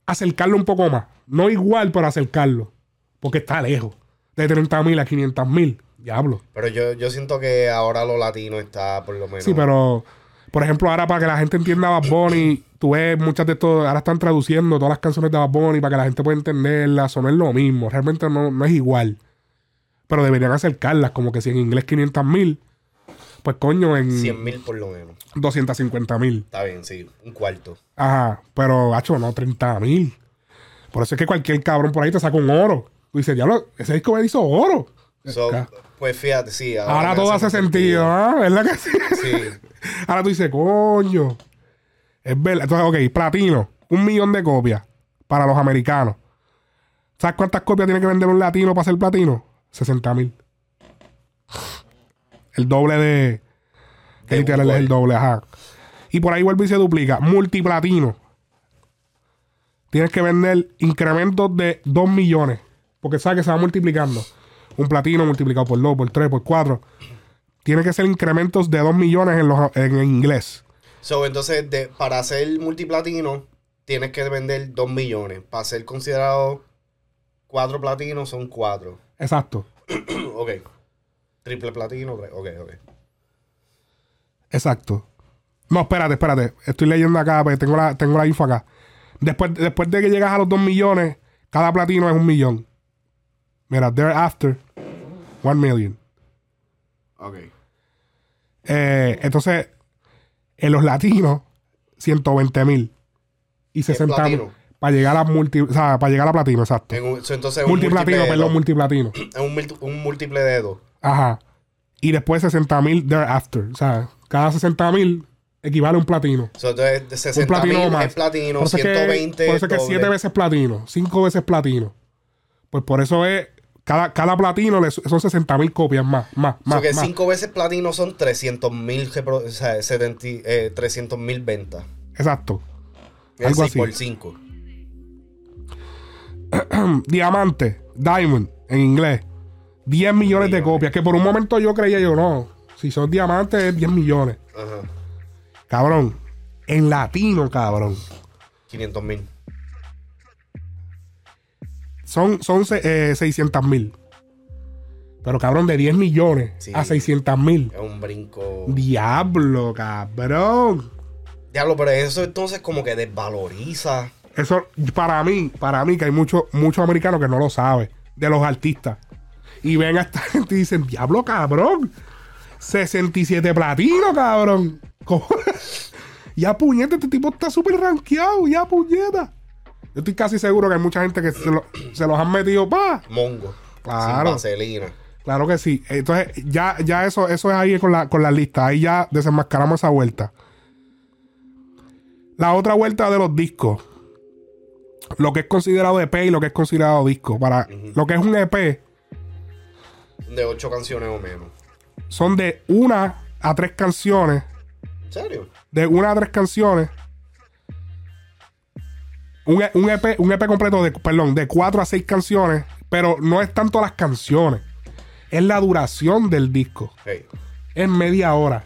acercarlo un poco más. No igual, pero acercarlo. Porque está lejos. De 30 mil a 500 mil. Diablo. Pero yo, yo siento que ahora lo latino está por lo menos. Sí, pero, por ejemplo, ahora para que la gente entienda Bad Bunny, tú ves muchas de estos, ahora están traduciendo todas las canciones de Bad Bunny para que la gente pueda entenderlas, o no es lo mismo, realmente no, no es igual. Pero deberían acercarlas, como que si en inglés 500 mil, pues coño, en 100 mil por lo menos. 250 mil. Está bien, sí. Un cuarto. Ajá, pero, hacho, no, 30 mil. Por eso es que cualquier cabrón por ahí te saca un oro. Tú dices, diablo, ese disco me hizo oro. So, pues fíjate, sí. Ahora me todo hace sentido, ¿ah? ¿Verdad que sí? Sí. Ahora tú dices, coño. Es verdad. Entonces, ok, platino. Un millón de copias para los americanos. ¿Sabes cuántas copias tiene que vender un latino para ser platino? 60 mil. El doble de. Que literal es el doble, ajá. Y por ahí vuelve y se duplica. Multiplatino. Tienes que vender incrementos de 2 millones. Porque sabes que se va multiplicando. Un platino multiplicado por 2, por 3, por 4. Tiene que ser incrementos de 2 millones en, los, en inglés. So, entonces, de, para ser multiplatino, tienes que vender 2 millones. Para ser considerado 4 platinos, son 4. Exacto. ok. Triple platino, ok, ok. Exacto. No, espérate, espérate. Estoy leyendo acá, porque tengo la, tengo la info acá. Después, después de que llegas a los 2 millones, cada platino es un millón. Mira, thereafter, 1 million. Ok. Eh, entonces, en los latinos, 120 mil. Y 60 mil. para llegar a multi, o sea, para llegar a platino, exacto. En un- entonces, Multiplatino, perdón, multiplatino. Es un, un múltiple de dos. Ajá. Y después 60 mil thereafter. O sea, cada 60 mil equivale a un platino. So, entonces, de Un 60 platino mil más. es platino, Por eso es que- 120 por eso es que doble. 7 veces platino, 5 veces platino. Pues por eso es. Cada, cada platino le son 60 mil copias más, más, más. que más. 5 veces platino son 300 mil o sea, 70 eh, 300 mil ventas. Exacto. Es Algo así. por 5. Diamante, Diamond, en inglés. 10 millones de Millones. copias. Que por un momento yo creía yo, no. Si son diamantes es 10 millones. Ajá. Cabrón. En latino, cabrón. 500 mil. Son, son eh, 600 mil. Pero cabrón, de 10 millones Sí. a 600 mil. Es un brinco. Diablo, cabrón. Diablo, pero eso entonces como que desvaloriza. Eso, para mí, para mí, que hay muchos americanos que no lo saben, de los artistas. Y ven a esta gente y dicen, diablo, cabrón. 67 platino, cabrón. ¿Cómo? ya puñeta, este tipo está súper rankeado, ya puñeta. Yo estoy casi seguro que hay mucha gente que se, lo- se los han metido, pa. Mongo. Claro. Sin vaselina. Claro que sí. Entonces, ya, ya eso, eso es ahí con la, con la lista. Ahí ya desenmascaramos esa vuelta. La otra vuelta de los discos. Lo que es considerado EP y lo que es considerado disco. Para lo que es un EP, De 8 canciones o menos. son de una a tres canciones. ¿En serio? De una a tres canciones. Un, E- un EP, un EP completo de, perdón, de cuatro a seis canciones. Pero no es tanto las canciones. Es la duración del disco. Hey. es media hora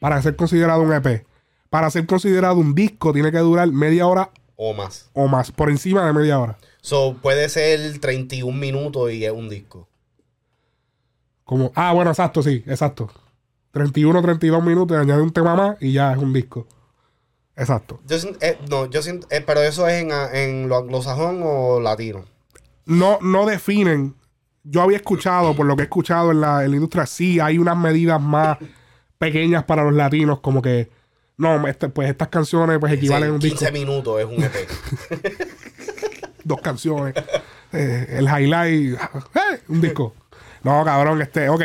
para ser considerado un EP. Para ser considerado un disco tiene que durar media hora O más. o más, por encima de media hora. So, puede ser 31 minutos y es un disco. Como, ah, bueno, exacto, sí, exacto. 31, 32 minutos, añade un tema más y ya es un disco. Exacto. Yo eh, no, yo siento, eh, pero eso es en, a- en lo anglosajón o latino. No, no definen. Yo había escuchado, por lo que he escuchado en la, en la industria, sí hay unas medidas más pequeñas para los latinos, como que, no, este, pues estas canciones pues equivalen a un Sí, disco. 15 minutos es un EP. dos canciones. eh, el highlight. un disco. No, cabrón, este, ok.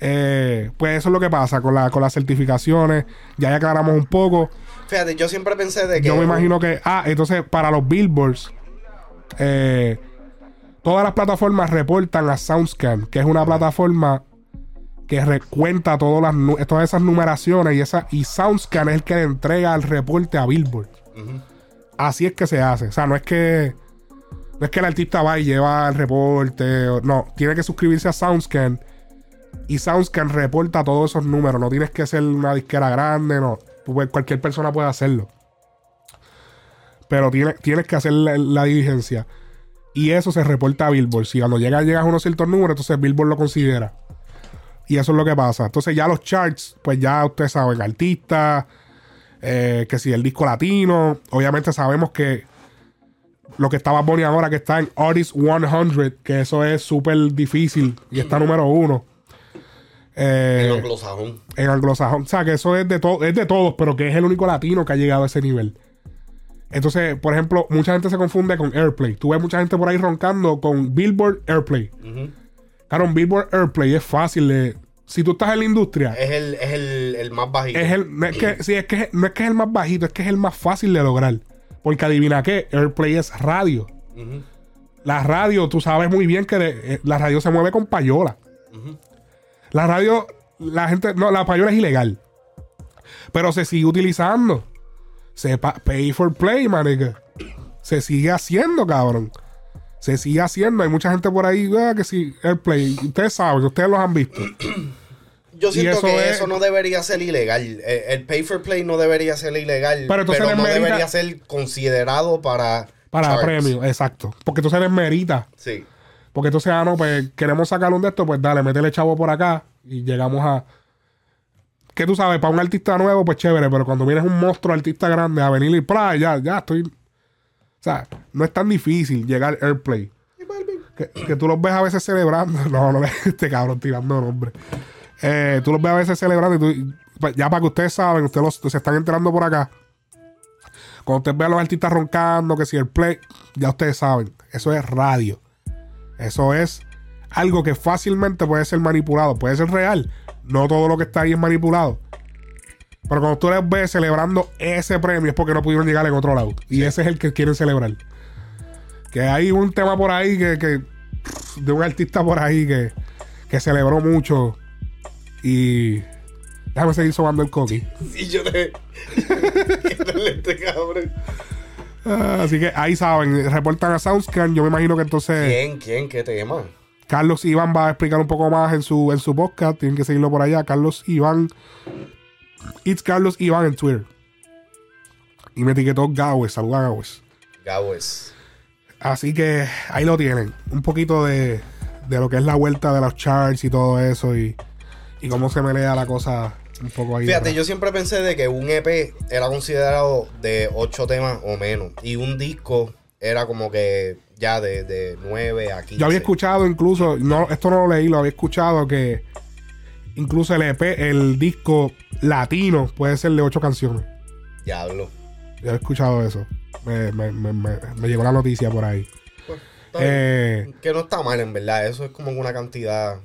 Eh, pues eso es lo que pasa con, la, con las certificaciones. Ya ya aclaramos un poco. Fíjate, yo siempre pensé de que. Yo me imagino que. Ah, entonces para los billboards. eh, todas las plataformas reportan a SoundScan, que es una plataforma que recuenta todas, las, todas esas numeraciones y, esa, y SoundScan es el que le entrega el reporte a Billboard. Así es que se hace. O sea, no es que. No es que el artista va y lleva el reporte. No, tiene que suscribirse a SoundScan. Y SoundScan reporta todos esos números. No tienes que ser una disquera grande, no. Cualquier persona puede hacerlo. Pero tiene- tienes que hacer la, la diligencia. Y eso se reporta a Billboard. Si cuando llega, llegas a unos ciertos números, entonces Billboard lo considera. Y eso es lo que pasa. Entonces ya los charts, pues ya ustedes saben, artistas, eh, que si el disco latino, obviamente sabemos que lo que estaba Bonnie ahora, que está en Artist 100, que eso es súper difícil y está número uno. Eh, En anglosajón. en anglosajón. O sea, que eso es de, todo es de todos, pero que es el único latino que ha llegado a ese nivel. Entonces, por ejemplo, mucha gente se confunde con Airplay. Tú ves mucha gente por ahí roncando con Billboard Airplay. Claro, un Billboard Airplay es fácil. Si tú estás en la industria, Es el, es el, el más bajito. es el, no es que, sí, es que, no es que es el más bajito, es que es el más fácil de lograr. Porque adivina qué, Airplay es radio. La radio, tú sabes muy bien que de- eh, la radio se mueve con payola. La radio, la gente, no, la payola es ilegal. Pero se sigue utilizando. Se pa- pay for play, maniga. Se sigue haciendo, cabrón. Se sigue haciendo. Hay mucha gente por ahí ah, que sí, Airplay. Ustedes saben, ustedes los han visto. Yo siento eso que es- eso no debería ser ilegal. El pay for play no debería ser ilegal. Pero Pero, entonces les no merita- debería ser considerado para. Para premio, exacto. Porque entonces les merita. Sí. Porque entonces, ah, no, pues queremos sacar un de estos, pues dale, métele chavo por acá y llegamos a. Que tú sabes, para un artista nuevo, pues chévere, pero cuando vienes un monstruo artista grande a venir y ¡pra! ya, ya estoy. O sea, no es tan difícil llegar Airplay. Que, que tú los ves a veces celebrando. No, no, este cabrón tirando nombre. Eh, tú los ves a veces celebrando y tú, pues, ya para que ustedes saben, ustedes los- se están enterando por acá. Cuando ustedes vean a los artistas roncando, que si el play, ya ustedes saben, eso es radio. Eso es algo que fácilmente puede ser manipulado, puede ser real. No todo lo que está ahí es manipulado. Pero cuando tú les ves celebrando ese premio es porque no pudieron llegar en otro lado. Y ese es el que quieren celebrar. Que hay un tema por ahí que, que- de un artista por ahí que, que celebró mucho. Y déjame seguir sobando el coqui. Y yo te. Este cabrón. Ah, así que ahí saben, reportan a Soundscan. Yo me imagino que entonces ¿Quién? ¿Quién? ¿Qué tema? Carlos Iván va a explicar un poco más en su, en su podcast. Tienen que seguirlo por allá. Carlos Iván. It's Carlos Iván en Twitter. Y me etiquetó Gawes. Saluda a Gawes. Gawes. Así que ahí lo tienen. Un poquito de, de lo que es la vuelta de los charts y todo eso. Y, y cómo se me lea la cosa un poco ahí. Fíjate, yo siempre pensé de que un EP era considerado de 8 temas o menos. Y un disco era como que ya de, de 9 a 15. Yo había escuchado incluso, no, esto no lo leí, lo había escuchado que incluso el EP, el disco latino puede ser de ocho canciones. Diablo. Yo he escuchado eso. Me, me- me- me- me llegó la noticia por ahí. Bien. Eh, Que no está mal, en verdad. Eso es como una cantidad.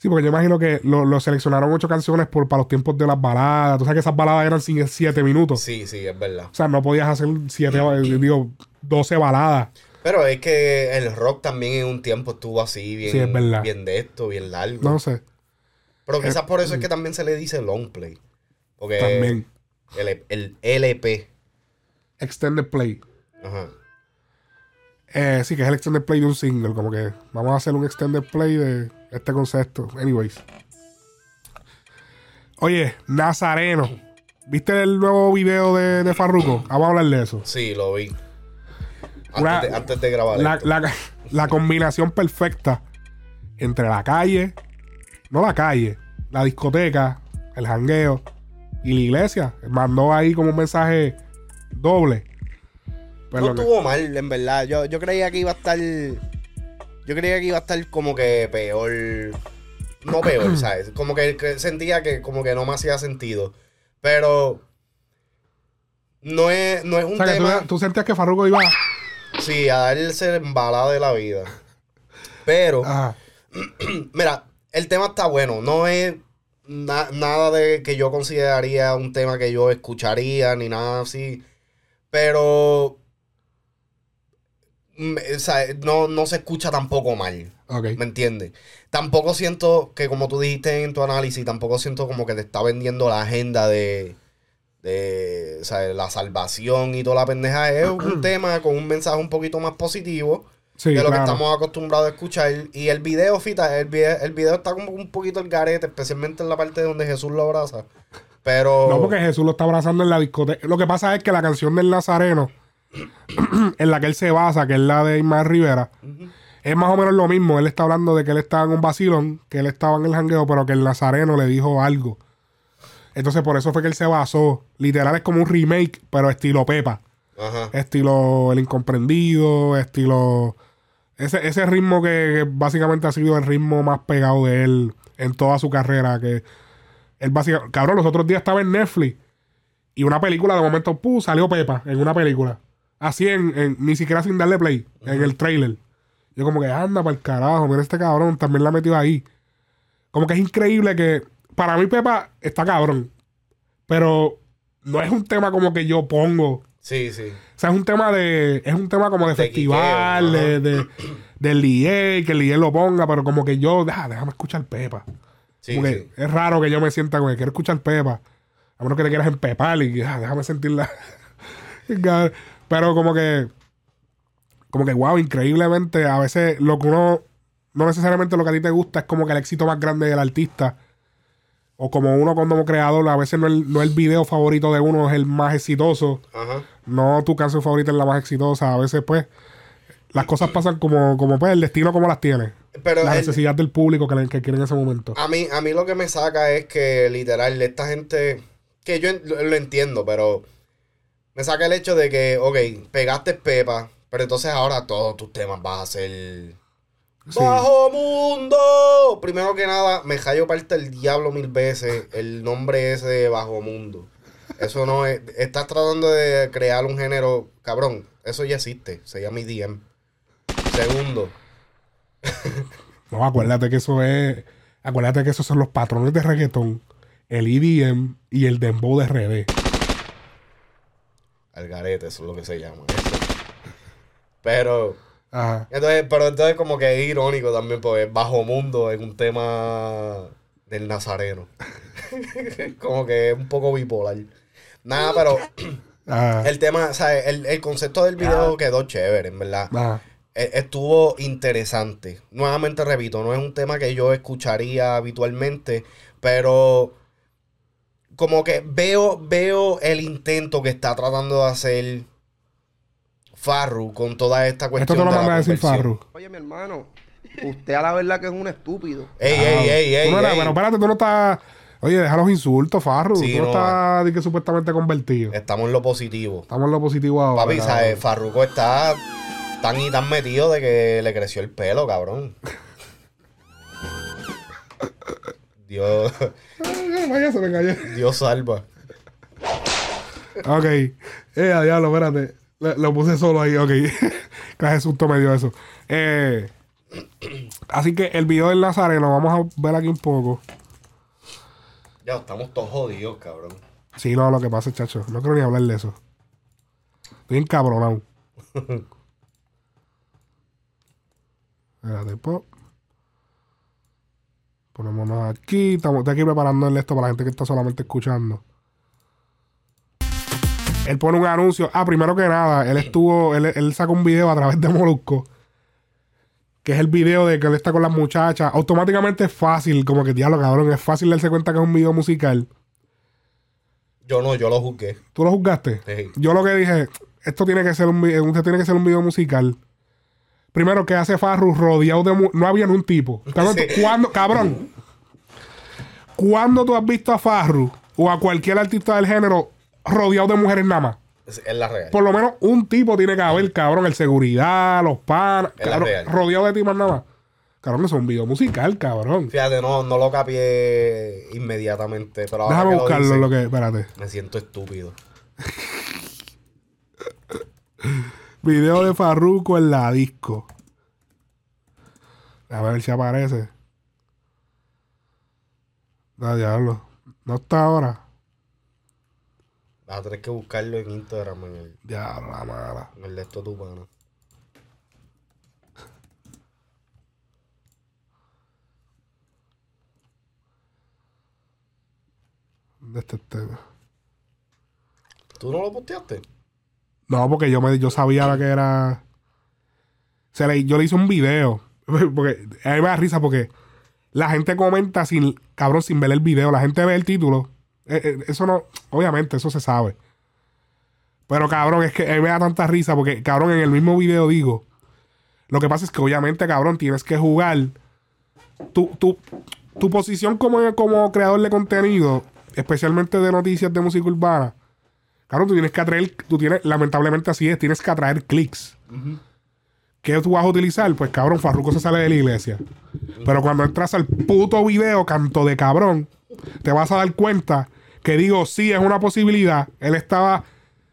Sí, porque yo imagino que lo, lo seleccionaron ocho canciones por, para los tiempos de las baladas. Tú sabes que esas baladas eran sin- siete minutos. Sí, sí, es verdad. O sea, no podías hacer siete, digo, doce baladas. Pero es que el rock también en un tiempo estuvo así, bien, Sí, es verdad. bien de esto, bien largo. No sé. Pero quizás por eso es que también se le dice long play. Porque También. el, el LP. Extended Play. Ajá. Eh, sí, que es el extended play de un single. Como que vamos a hacer un extended play de este concepto. Anyways. Oye, Nazareno. ¿Viste el nuevo video de, de Farruko? Vamos a hablar de eso. Sí, lo vi. Antes, Una- de, antes de grabar La, esto. la- la combinación perfecta entre la calle, no la calle, la discoteca, el jangueo y la iglesia. Mandó ahí como un mensaje doble. Pues no que- estuvo mal, en verdad. Yo, yo creía que iba a estar. Yo creía que iba a estar como que peor. No peor, ¿sabes? Como que, que sentía que como que no me hacía sentido. Pero. No es, no es un o sea, que tema. tú, tú sentías que Farruko iba. Sí, a darse embalada de la vida. Pero. Ajá. Mira, el tema está bueno. No es na- nada de que yo consideraría un tema que yo escucharía ni nada así. Pero. O sea, no, no se escucha tampoco mal. ¿Me entiendes? Tampoco siento que, como tú dijiste en tu análisis, tampoco siento como que te está vendiendo la agenda de. de o sea, la salvación y toda la pendeja. Es un tema con un mensaje un poquito más positivo Sí, de lo que estamos acostumbrados a escuchar. Y el video, Fita, el video, el video está como un poquito el garete, especialmente en la parte donde Jesús lo abraza. Pero. No, porque Jesús lo está abrazando en la discoteca. Lo que pasa es que la canción del Nazareno, en la que él se basa, que es la de Ismael Rivera, es más o menos lo mismo. Él está hablando de que él estaba en un vacilón, que él estaba en el jangueo, pero que el Nazareno le dijo algo. Entonces, por eso fue que él se basó. Literal es como un remake, pero estilo Pepa. Ajá. Estilo El Incomprendido, estilo. Ese, ese ritmo que, que básicamente ha sido el ritmo más pegado de él en toda su carrera. Que él básicamente. Cabrón, los otros días estaba en Netflix y una película de momento, ¡pum! salió Pepa en una película. Así en, en- ni siquiera sin darle play, en el trailer. Yo como que anda para el carajo, mira este cabrón, también la metió ahí. Como que es increíble que. Para mí, Pepa está cabrón. Pero no es un tema como que yo pongo. Sí, sí. O sea, es un tema de. Es un tema como de, De festival, quiqueo, de, de- del DJ, que el DJ lo ponga, pero como que yo, ah, déjame escuchar Pepa. Sí, Como que sí. es raro que yo me sienta con que quiero escuchar Pepa. A menos que te quieras empepar y ah, déjame sentirla. pero como que. Como que, wow, increíblemente, a veces lo que uno. No necesariamente lo que a ti te gusta es como que el éxito más grande del artista. O como uno como creador, a veces no el, no el video favorito de uno es el más exitoso Ajá. no tu canción favorita es la más exitosa. A veces, pues, las cosas pasan como, como pues, el destino como las tiene. Pero la el- necesidad del público que, que quiere en ese momento. A mí, a mí lo que me saca es que literal, esta gente, que yo lo entiendo, pero me saca el hecho de que, ok, pegaste Pepa, pero entonces ahora todos tus temas vas a ser... Sí. ¡Bajo mundo! Primero que nada, me callo parte el diablo mil veces el nombre ese de Bajo Mundo. Eso no es. Estás tratando de crear un género. Cabrón, eso ya existe. Se llama EDM. Segundo. No, acuérdate que eso es. Acuérdate que esos son los patrones de reggaetón, el EDM y el dembow de RD. Algarete, eso es lo que se llama. eso. Pero. Ajá. Entonces, pero entonces como que es irónico también, porque Bajo Mundo es un tema del nazareno. como que es un poco bipolar. Nada, pero Ajá. el tema, o sea, el, el concepto del video quedó chévere, en verdad. Ajá. E- Estuvo interesante. Nuevamente repito, no es un tema que yo escucharía habitualmente, pero como que veo, veo el intento que está tratando de hacer Farru con toda esta Esto cuestión te lo de la a decir. Farru. Oye, mi hermano, usted a la verdad que es un estúpido. Ey, ey, ey, ey, Tú no ey. Pero espérate, tú no estás. Oye, deja los insultos, Farru. Sí, tú no, no, estás que supuestamente convertido. Estamos en lo positivo. Estamos en lo positivo ahora. Papi. ¿sabes? Farruko está tan y tan metido de que le creció el pelo, cabrón. Dios, Ay, Vaya, se me cayó. Dios salva. Ok. Eh, a diablo, espérate. Lo puse solo ahí, ok. Clase susto me dio eso. Eh, así que el video del Nazareno, vamos a ver aquí un poco. Ya, estamos todos jodidos, cabrón. Sí, no, lo que pasa, chacho. No quiero ni hablar de eso. Estoy encabronado. Espérate, pop. Ponémonos aquí. Estamos aquí preparando el esto para la gente que está solamente escuchando. Él pone un anuncio. Ah, primero que nada, él estuvo. Él, él sacó un video a través de Molusco. Que es el video de que él está con las muchachas. Automáticamente es fácil, como que diablo, cabrón. Es fácil darse cuenta que es un video musical. Yo no, yo lo juzgué. ¿Tú lo juzgaste? Sí. Yo lo que dije, esto tiene que ser un video, esto tiene que ser un video musical. Primero que hace Farru rodeado de no había ni un tipo. Cabrón, Sí. ¿cuándo, cabrón? ¿Cuándo tú has visto a Farru o a cualquier artista del género rodeado de mujeres nada más? Es, la real. Por lo menos un tipo tiene que haber, cabrón, el seguridad, los panas, Es la cabrón, real. rodeado de tipos nada más. Cabrón, eso es un video musical, cabrón. Fíjate, no, no lo capié inmediatamente, pero ahora Déjame que lo buscarlo, lo que, espérate. me siento estúpido. Video de Farruko en la disco. A ver si aparece. Da diablo. No está ahora. Vas a tener que buscarlo en Instagram, en el, Diablo, la mala. en el de esto tu pana. ¿Dónde está este? ¿Tú no lo posteaste? No, porque yo me yo sabía que era. Se le, yo le hice un video. Porque a me da risa porque la gente comenta sin, cabrón, sin ver el video. La gente ve el título. Eh, eh, eso no, obviamente, eso se sabe. Pero cabrón, es que a me da tanta risa porque, cabrón, en el mismo video digo. Lo que pasa es que obviamente, cabrón, tienes que jugar. Tu, tu, tu posición como, como creador de contenido, especialmente de noticias de música urbana, Claro, tú tienes que atraer, tú tienes, lamentablemente así es, tienes que atraer clics. ¿Qué tú vas a utilizar? Pues cabrón, Farruko se sale de la iglesia. Pero cuando entras al puto video, canto de cabrón, te vas a dar cuenta que digo, sí, es una posibilidad. Él estaba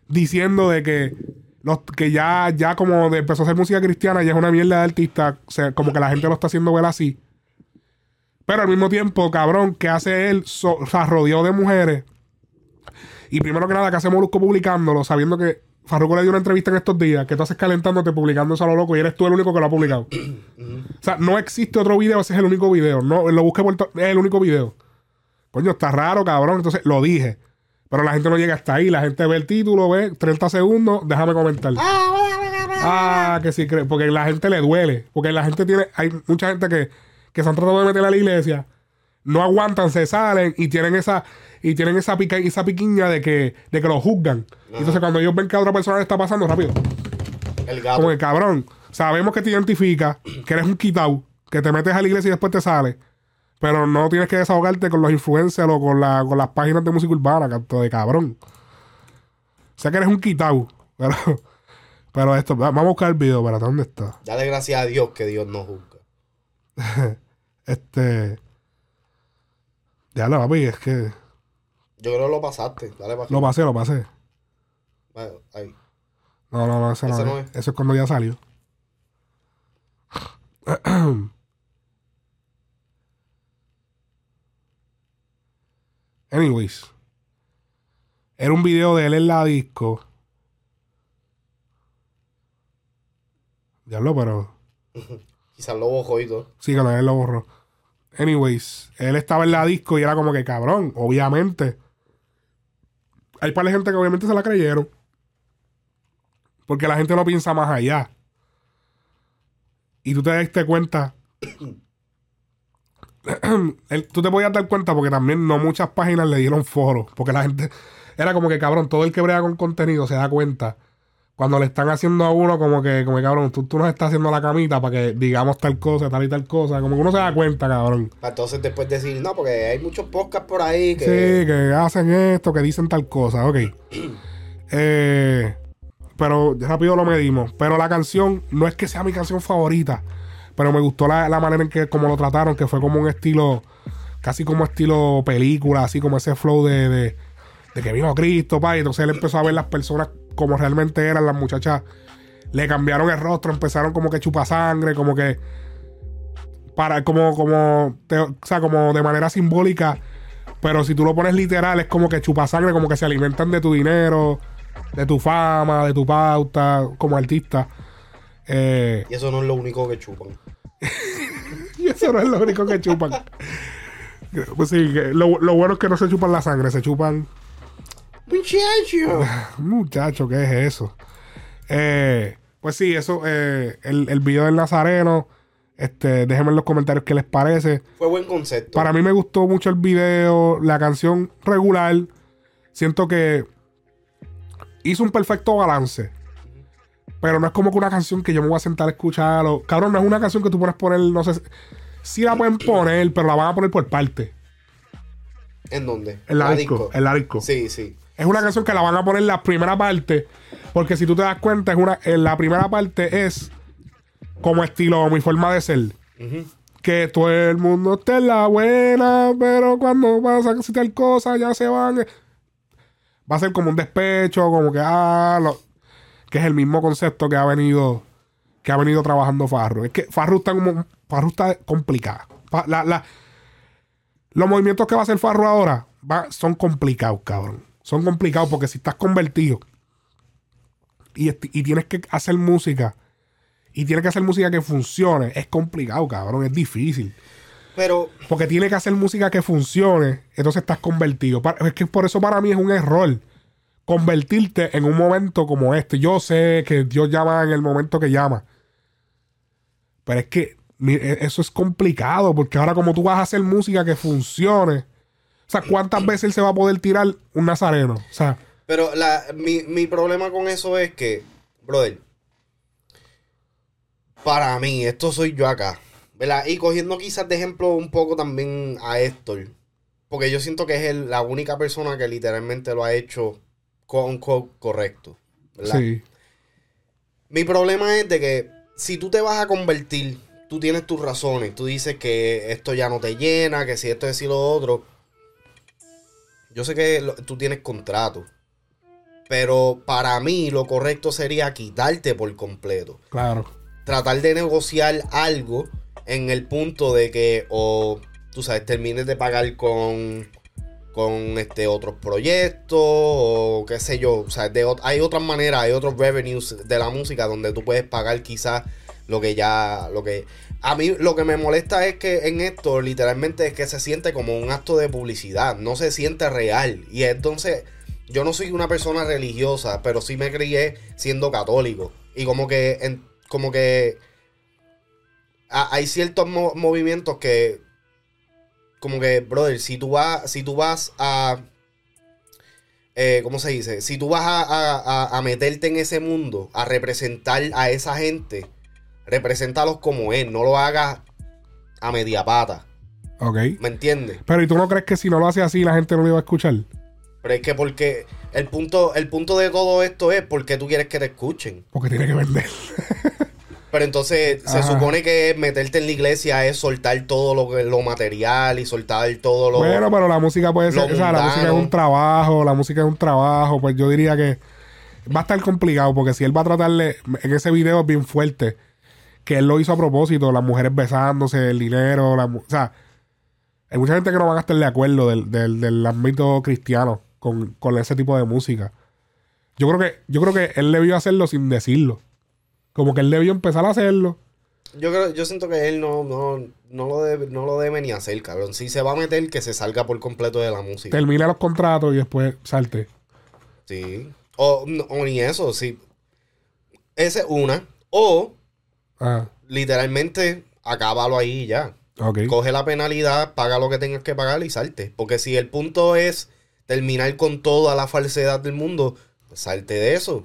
diciendo de que, los, que ya, ya como de- empezó a hacer música cristiana, ya es una mierda de artista, o sea, como que la gente lo está haciendo ver así. Pero al mismo tiempo, cabrón, que hace él? So- o sea, rodeado de mujeres. Y primero que nada, que hace Molusco publicándolo, sabiendo que Farruko le dio una entrevista en estos días, que tú haces calentándote publicando eso a lo loco y eres tú el único que lo ha publicado. o sea, no existe otro video, ese es el único video. No, lo busqué por es el único video. Coño, está raro, cabrón. Entonces lo dije. Pero la gente no llega hasta ahí. La gente ve el título, ve 30 segundos, déjame comentar. Ah, que sí, porque la gente le duele. Porque la gente tiene, hay mucha gente que, que se han tratado de meter a la iglesia, no aguantan, se salen y tienen esa, y tienen esa, pica, esa piquiña de que, de que lo juzgan. Entonces cuando ellos ven que a otra persona le está pasando rápido, El gato. como que cabrón, sabemos que te identifica, que eres un quitao, que te metes a la iglesia y después te sales. Pero no tienes que desahogarte con los influencers o con, la, con las páginas de música urbana, canto de cabrón. O sea que eres un quitao. Pero, pero esto, va- vamos a buscar el video, para ¿dónde está? Dale gracias a Dios que Dios no juzga. Este. Ya lo papi, es que. Yo creo que lo pasaste. Dale para Lo pasé, lo pasé. Ahí. No, no, no, ese, Ese no, no es. es. Eso es cuando ya salió. Anyways. Era un video de él en la disco. Diablo, pero. Quizás lo bojó y todo. Sí, que él lo borró. Anyways, él estaba en la disco y era como que cabrón, obviamente. Hay para gente que obviamente se la creyeron. Porque la gente no piensa más allá. Y tú te diste cuenta. tú te podías dar cuenta porque también no muchas páginas le dieron foro. Porque la gente. Era como que cabrón, todo el que brega con contenido se da cuenta. Cuando le están haciendo a uno como que, como que cabrón, tú, tú nos estás haciendo la camita para que digamos tal cosa, tal y tal cosa. Como que uno se da cuenta, cabrón. Para entonces después decir, no, porque hay muchos podcasts por ahí que. Sí, que hacen esto, que dicen tal cosa, ok. Eh, pero rápido lo medimos. Pero la canción no es que sea mi canción favorita, pero me gustó la, la manera en que como lo trataron, que fue como un estilo, casi como estilo película, así como ese flow de, de, de que vino Cristo, pa, y entonces él empezó a ver las personas como realmente eran, las muchachas le cambiaron el rostro, empezaron como que chupa sangre, como que para como como te- o sea, como de manera simbólica, pero si tú lo pones literal es como que chupa sangre, como que se alimentan de tu dinero, de tu fama, de tu pauta como artista. Eh, Y eso no es lo único que chupan. y eso no es lo único que chupan. Pues sí, lo, lo bueno es que no se chupan la sangre, se chupan ¡Muchacho! Muchacho, ¿qué es eso? Eh, pues sí, eso, eh, el, el video del Nazareno. Este, déjenme en los comentarios qué les parece. Fue buen concepto. Para mí me gustó mucho el video, la canción regular. Siento que hizo un perfecto balance. Pero no es como que una canción que yo me voy a sentar a escuchar. o- cabrón, no es una canción que tú puedes poner, no sé. Sí la pueden poner, pero la van a poner por parte. ¿En dónde? En la disco. En la disco. Sí, sí. Es una canción que la van a poner en la primera parte. Porque si tú te das cuenta, es una, en la primera parte es como estilo, mi forma de ser. Que todo el mundo esté en la buena, pero cuando pasa así tal cosa, ya se van. Va a ser como un despecho, como que ah, lo- que es el mismo concepto que ha venido que ha venido trabajando Farru. Es que Farru está como Farru está complicada. Fa- la- la- los movimientos que va a hacer Farru ahora va- son complicados, cabrón. Son complicados porque si estás convertido y, y tienes que hacer música y tienes que hacer música que funcione, es complicado, cabrón. Es difícil. Pero Porque tiene que hacer música que funcione, entonces estás convertido. Es que por eso para mí es un error convertirte en un momento como este. Yo sé que Dios llama en el momento que llama. Pero es que e- eso es complicado, porque ahora como tú vas a hacer música que funcione, o sea, ¿cuántas veces él se va a poder tirar un nazareno? O sea, Pero la, mi, mi problema con eso es que, brother, para mí, esto soy yo acá, ¿verdad? Y cogiendo quizás de ejemplo un poco también a Héctor, porque yo siento que es el- la única persona que literalmente lo ha hecho con, correcto, ¿verdad? sí. Mi problema es de que si tú te vas a convertir, tú tienes tus razones, tú dices que esto ya no te llena, que si esto es y lo otro. Yo sé que lo- tú tienes contrato, pero para mí lo correcto sería quitarte por completo. Claro. Tratar de negociar algo en el punto de que o tú sabes, termines de pagar con con este otros proyectos o qué sé yo, o sea, de hay otras maneras, hay otros revenues de la música donde tú puedes pagar quizás lo que ya lo que a mí lo que me molesta es que en esto literalmente es que se siente como un acto de publicidad, no se siente real y entonces yo no soy una persona religiosa, pero sí me crié siendo católico y como que como que ha- hay ciertos mo- movimientos que como que, brother, si tú vas, si tú vas a, eh, ¿cómo se dice? Si tú vas a- a meterte en ese mundo, a representar a esa gente, represéntalos como es, no lo hagas a media pata, Ok. ¿me entiendes? Pero ¿y tú no crees que si no lo hace así la gente no lo iba a escuchar? Pero es que porque el punto, el punto de todo esto es porque tú quieres que te escuchen. Porque tiene que vender. Pero entonces se supone que meterte en la iglesia es soltar todo lo, lo material y soltar todo lo... Bueno, pero la música puede ser, o sea, la música es un trabajo, la música es un trabajo, pues yo diría que va a estar complicado porque si él va a tratarle, en ese video es bien fuerte, que él lo hizo a propósito, las mujeres besándose, el dinero, la, o sea, hay mucha gente que no van a estar de acuerdo del, del, del ámbito cristiano con, con ese tipo de música. Yo creo que, yo creo que él debió hacerlo sin decirlo. Como que él debió empezar a hacerlo. Yo creo, yo siento que él no, no, no, lo debe, no lo debe ni hacer, cabrón. Si se va a meter, que se salga por completo de la música. Termina los contratos y después salte. Sí. O, o ni eso, sí. Esa es una. O, Ah, literalmente, acábalo ahí y ya. Coge la penalidad, paga lo que tengas que pagar y salte. Porque si el punto es terminar con toda la falsedad del mundo, pues salte de eso.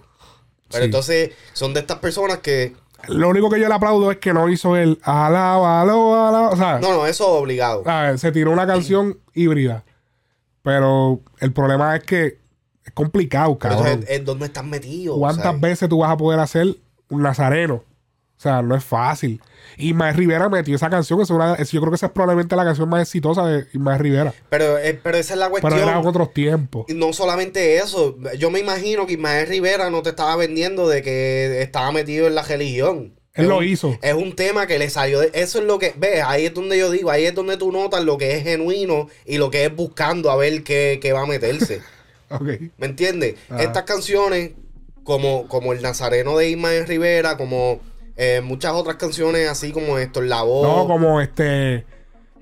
Pero Sí. entonces son de estas personas que... Lo único que yo le aplaudo es que no hizo el alábalo, alá. O sea, No, no, eso es obligado. se tiró una canción híbrida. Pero el problema es que es complicado, Pero cabrón. entonces, ¿en dónde estás metido? ¿Cuántas ¿Sabes? veces tú vas a poder hacer un nazareno? O sea, no es fácil. Ismael Rivera metió esa canción. Es una, es- yo creo que esa es probablemente la canción más exitosa de Ismael Rivera. Pero, eh, pero esa es la cuestión. Pero era otros tiempos. Y no solamente eso, yo me imagino que Ismael Rivera no te estaba vendiendo de que estaba metido en la religión. Él Es lo un- hizo. Es un tema que le salió de... Eso es lo que... Ves, ahí es donde yo digo, ahí es donde tú notas lo que es genuino y lo que es buscando a ver qué, qué va a meterse. Ok. ¿Me entiendes? Estas canciones, como, como El Nazareno de Ismael Rivera, como eh, muchas otras canciones así como esto, La Voz. No, como este.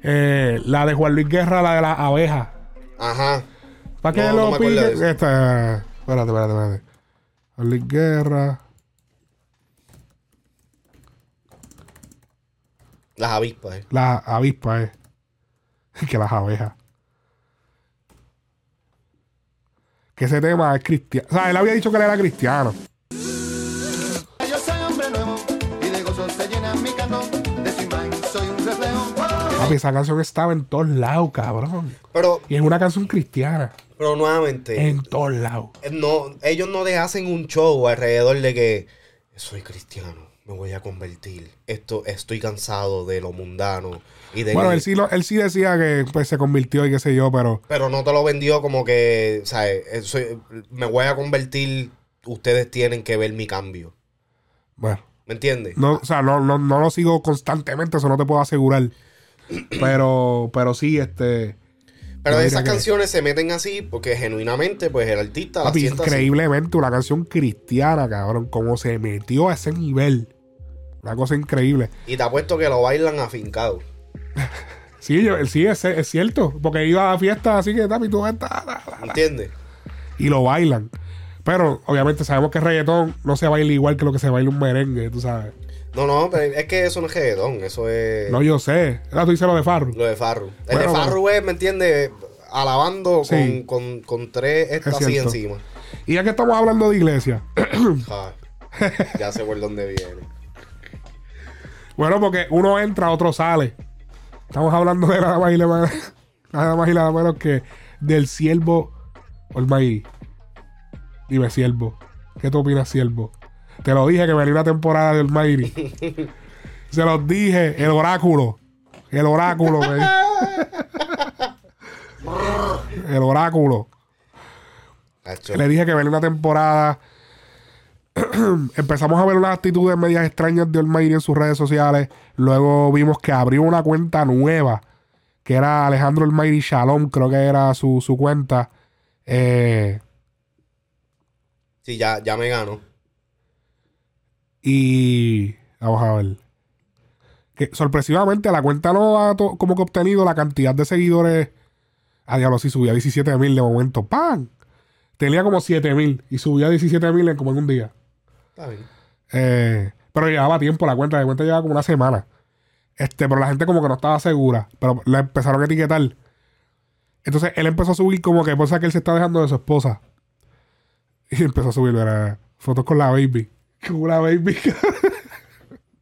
eh, la de Juan Luis Guerra, la de las abejas. Ajá. ¿Para qué No, no lo me acuerdo de piden? eso. Esta. Espérate, espérate, espérate. Juan Luis Guerra. Las avispas, eh. Las avispas, eh. Que las abejas. Que ese tema es cristiano. O sea, él había dicho que él era cristiano. Papi, esa canción estaba en todos lados, cabrón. Pero, Y es una canción cristiana. pero nuevamente... En todos lados. Eh, no, ellos no te hacen un show alrededor de que soy cristiano, me voy a convertir. Esto, estoy cansado de lo mundano y de Bueno, que- él sí, lo- él sí decía que pues, se convirtió y qué sé yo, pero pero no te lo vendió como que, ¿sabes? Eh, soy- me voy a convertir, ustedes tienen que ver mi cambio. bueno. ¿Me entiendes? No, o sea, no, no, no lo sigo constantemente, eso no te puedo asegurar. Pero, pero sí, este. Pero diría esas que- canciones se meten así porque genuinamente, pues el artista Papi, así. increíblemente, una canción cristiana, cabrón. Cómo se metió a ese nivel. Una cosa increíble. Y te apuesto que lo bailan afincado. Sí, yo, sí es, es cierto. Porque iba a fiestas así que, papi, tú ¿Entiendes? y lo bailan. Pero, obviamente, sabemos que el reggaetón no se baila igual que lo que se baila un merengue, tú sabes. No, no, pero es que eso no es reggaetón, eso es No, yo sé. Ahora tú dices lo de Farru. lo de Farru. El Bueno, de Farru es, ¿me entiendes? Alabando Sí. con, con, con tres estas Es así encima. Y ya que estamos hablando de iglesia. Ja, ya sé por dónde viene. Bueno, porque uno entra, otro sale. Estamos hablando de nada más y nada menos, nada más y nada menos que del siervo Almighty. Dime, siervo. ¿Qué tú opinas, siervo? Te lo dije que venía una temporada de Almighty. Se los dije, el oráculo. El oráculo, me El oráculo. Le dije que venía una temporada. Empezamos a ver unas actitudes medias extrañas de Almighty en sus redes sociales. Luego vimos que abrió una cuenta nueva. Que era Alejandro Almighty Shalom, creo que era su, su cuenta. Eh, Sí, ya, ya me gano. Y vamos a ver. Que sorpresivamente la cuenta no ha como que obtenido la cantidad de seguidores. A diablo, sí subía a 17 mil de momento. ¡Pam! Tenía como 7 mil y subía a 17 mil en como en un día. Está bien. Eh, pero llevaba tiempo la cuenta, de cuenta llevaba como una semana. Este, pero la gente como que no estaba segura. Pero la empezaron a etiquetar. Entonces él empezó a subir como que cosa que él se está dejando de su esposa. Y empezó a subir era, fotos con la baby. Con la baby.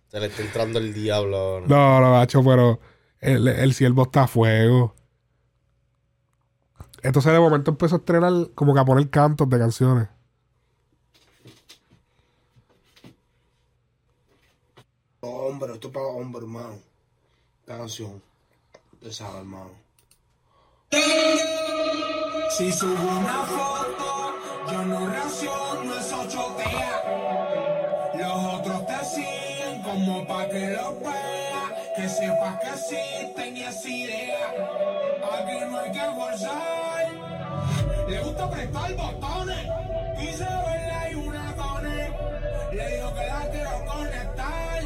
Se le está entrando el diablo ahora. no, no, macho, pero el, el siervo está a fuego. Entonces de momento empezó a estrenar como que a poner cantos de canciones. hombre, esto es para hombre, hermano. Esta canción. Te sabe, hermano. Si subo una foto, yo no reacciono, eso chotea. Los otros te siguen como pa' que lo veas, que sepas que existen y es idea. Aquí no hay que forzar, le gusta apretar botones, quise verla y una cone. Le digo que la quiero conectar,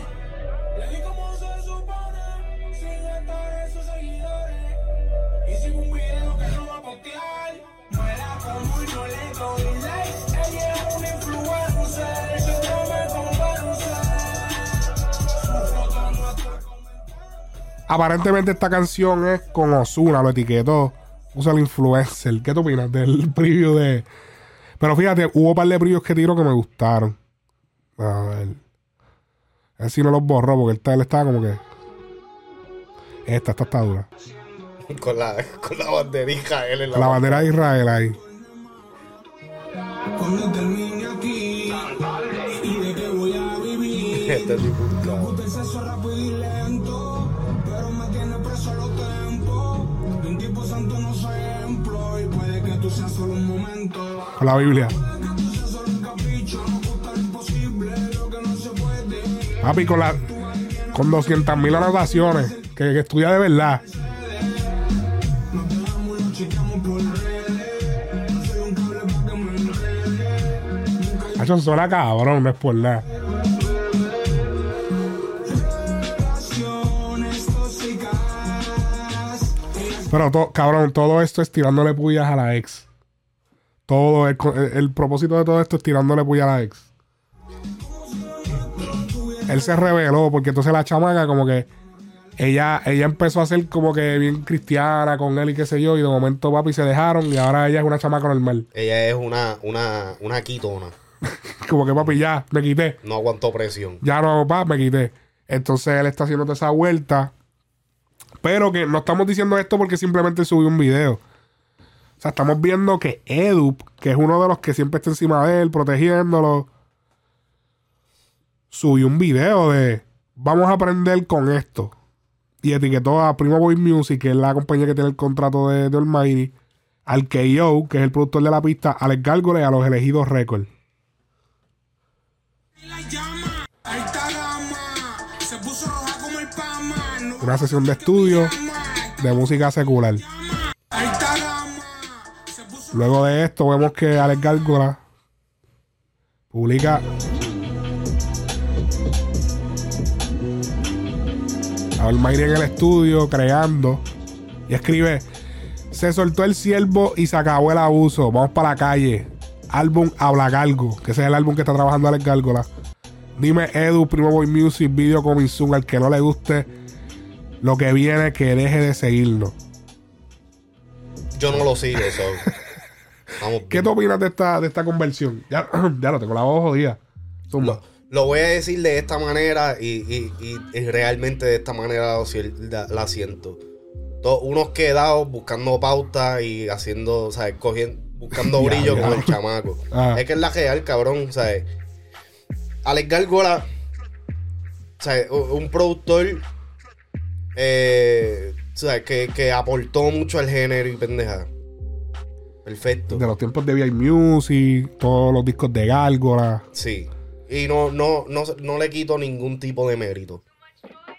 le di como se supone, sin estar en sus seguidores. Hice un video que no va a postear. No era como yo le doy like. Ella es una influencer. Aparentemente esta canción es con Osuna, lo etiquetó. Usa el influencer. ¿Qué tú opinas del preview de...? Pero fíjate, hubo un par de previews que tiró que me gustaron. A ver. A ver si no los borró, porque él, está- él estaba como que... Esta, esta está dura. Con la, con la banderija él en la, La bandera de Israel ahí. Cuando termine aquí. Y de que voy a vivir. Este tipo, La Biblia. Papi, con. Con 200.000 anotaciones. Que, estudia de verdad. Hacho, suena cabrón, no es por. Pero, to- cabrón, todo esto es tirándole puyas a la ex. Todo el, el- propósito de todo esto es tirándole puyas a la ex. Él se reveló porque entonces la chamaca como que ella, ella empezó a ser como que bien cristiana con él y qué sé yo, y de momento papi se dejaron y ahora ella es una chamaca normal. Ella es una, una, una quitona. Como que papi ya, me quité. No aguantó presión. Ya no, pa, me quité. Entonces él está haciendo toda esa vuelta. Pero que no estamos diciendo esto porque simplemente subió un video. Sea, estamos viendo que Edu, que es uno de los que siempre está encima de él, protegiéndolo, subió un video de vamos a aprender con esto. Y etiquetó a Primo Boy Music, que es la compañía que tiene el contrato de, de Almighty, al KO, que es el productor de la pista, a Alex Gárgola y a los elegidos. No Una sesión de estudio de música secular. Luego de esto vemos que Alex Gárgola publica a Almighty en el estudio creando y escribe se soltó el ciervo y se acabó el abuso. Vamos para la calle. Álbum Habla Galgo que ese es el álbum que está trabajando Alex Gárgola. Dime Edu Primo Boy Music Video Coming Soon al que no le guste lo que viene que deje de seguirnos Yo no lo sigo. ¿Qué tú opinas de esta, de esta conversión? Ya, ya lo tengo la voz jodida. Zumba. Lo voy a decir de esta manera y, y- y- y realmente de esta manera lo la, la siento. To- unos quedados buscando pauta y haciendo, o sea, cogiendo, buscando Ya, brillo ya. con el chamaco. Ah. Es que es la real, cabrón. Sea, Alex Gargola, u- un productor eh, o sea, que, que aportó mucho al género y pendeja. Perfecto. De los tiempos de VI Music, todos los discos de Gárgola. Sí. Y no, no, no, no le quito ningún tipo de mérito.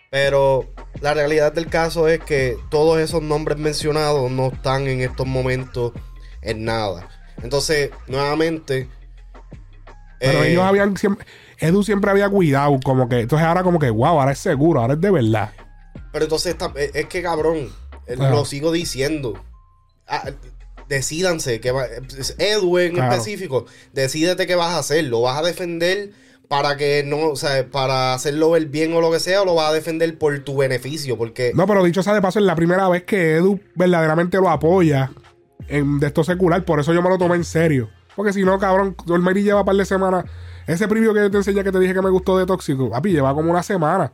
Pero la realidad del caso es que todos esos nombres mencionados no están en estos momentos en nada. Entonces, nuevamente. Pero eh, ellos habían siempre. Edu siempre había cuidado, como que. Entonces ahora, como que, wow, ahora es seguro, ahora es de verdad. Pero entonces está- es que cabrón, lo sigo diciendo. Decídanse que va, Edu en específico, decídete qué vas a hacer. ¿Lo vas a defender para que no, o sea, para hacerlo ver bien o lo que sea, o lo vas a defender por tu beneficio? Porque No, pero dicho sea de paso, es la primera vez que Edu verdaderamente lo apoya en, de esto secular. Por eso yo me lo tomé en serio. Porque si no, cabrón, Olmeri lleva un par de semanas. Ese preview que yo te enseñé que te dije que me gustó de Tóxico, papi, lleva como una semana.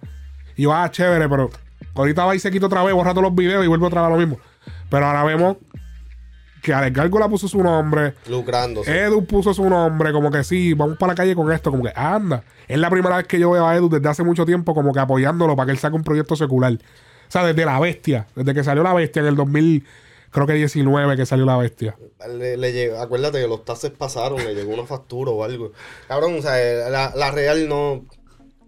Y yo, ah, chévere, pero ahorita va y se quita otra vez, borra todos los videos y vuelve otra vez a lo mismo. Pero ahora vemos que Alex Gárgola puso su nombre, Lucrándose. Edu puso su nombre, como que sí, vamos para la calle con esto, como que anda. Es la primera vez que yo veo a Edu desde hace mucho tiempo como que apoyándolo para que él saque un proyecto secular. O sea, desde La Bestia, desde que salió La Bestia en el 2000, creo que 19 que salió La Bestia. Le, le llegó- acuérdate que los taxes pasaron, le llegó una factura o algo. Cabrón, o sea, la, la real no.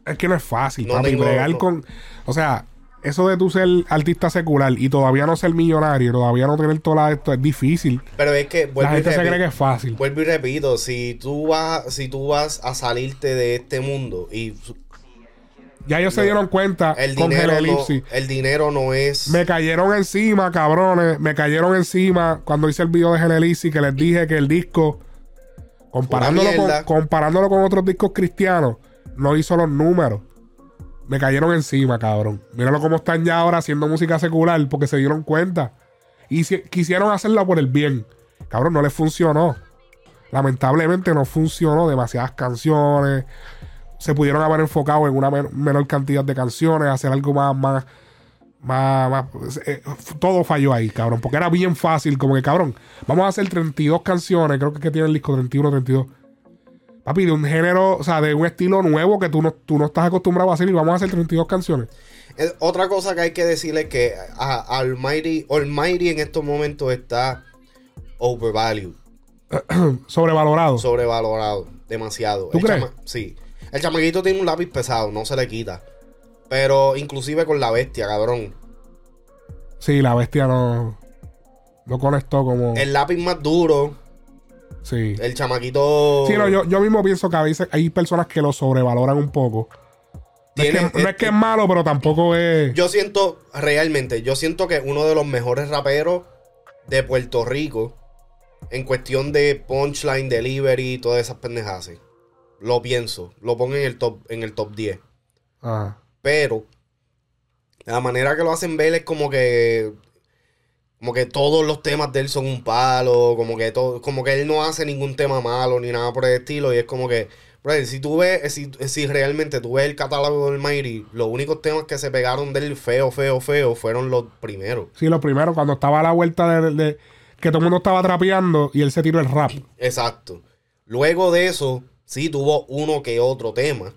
Es que no es fácil, No papi, tengo- bregar no. con... O sea, eso de tú ser artista secular y todavía no ser millonario, todavía no tener todo esto, es difícil. Pero es que vuelvo La y gente se repito- cree que es fácil. Vuelvo y repito, si tú vas, si tú vas a salirte de este mundo y Ya ellos se dieron cuenta el con dinero, no, Genelipsis. el dinero no es. Me cayeron encima, cabrones. Me cayeron encima cuando hice el video de Genelisi que les dije que el disco, comparándolo con, comparándolo con otros discos cristianos, no hizo los números. Me cayeron encima, cabrón. Míralo cómo están ya ahora haciendo música secular porque se dieron cuenta. Y si- quisieron hacerla por el bien. Cabrón, no les funcionó. Lamentablemente no funcionó. Demasiadas canciones. Se pudieron haber enfocado en una men- menor cantidad de canciones, hacer algo más, más, más, más- eh, todo falló ahí, cabrón. Porque era bien fácil, como que, cabrón, vamos a hacer 32 canciones, creo que, que tiene el disco 31, 32. Papi, de un género, o sea, de un estilo nuevo que tú no, tú no estás acostumbrado a hacer y vamos a hacer 32 canciones. Eh, Otra cosa que hay que decirle es que a, Almighty, Almighty en estos momentos está overvalued, Sobrevalorado. sobrevalorado, demasiado. ¿Tú El crees? sí. El chamaquito tiene un lápiz pesado, no se le quita. Pero inclusive con la bestia, cabrón. sí, la bestia no, no conectó como... El lápiz más duro, sí. el chamaquito... Sí, no, yo, yo mismo pienso que a veces hay personas que lo sobrevaloran un poco. No, es, Tiene- que, no es que es malo, pero tampoco es... Yo siento, realmente, yo siento que uno de los mejores raperos de Puerto Rico en cuestión de punchline, delivery, todas esas pendejadas. sí. Lo pienso, lo pongo en el top, en el top 10. Ah. Pero la manera que lo hacen ver es como que como que todos los temas de él son un palo, como que todo, como que él no hace ningún tema malo ni nada por el estilo y es como que brother, si tú ves si, si realmente tú ves el catálogo del Mighty, los únicos temas que se pegaron del feo, feo, feo fueron los primeros. Sí, lo primero, cuando estaba a la vuelta de, de- que todo el mundo estaba trapeando y él se tiró el rap. Exacto. Luego de eso, sí tuvo uno que otro tema.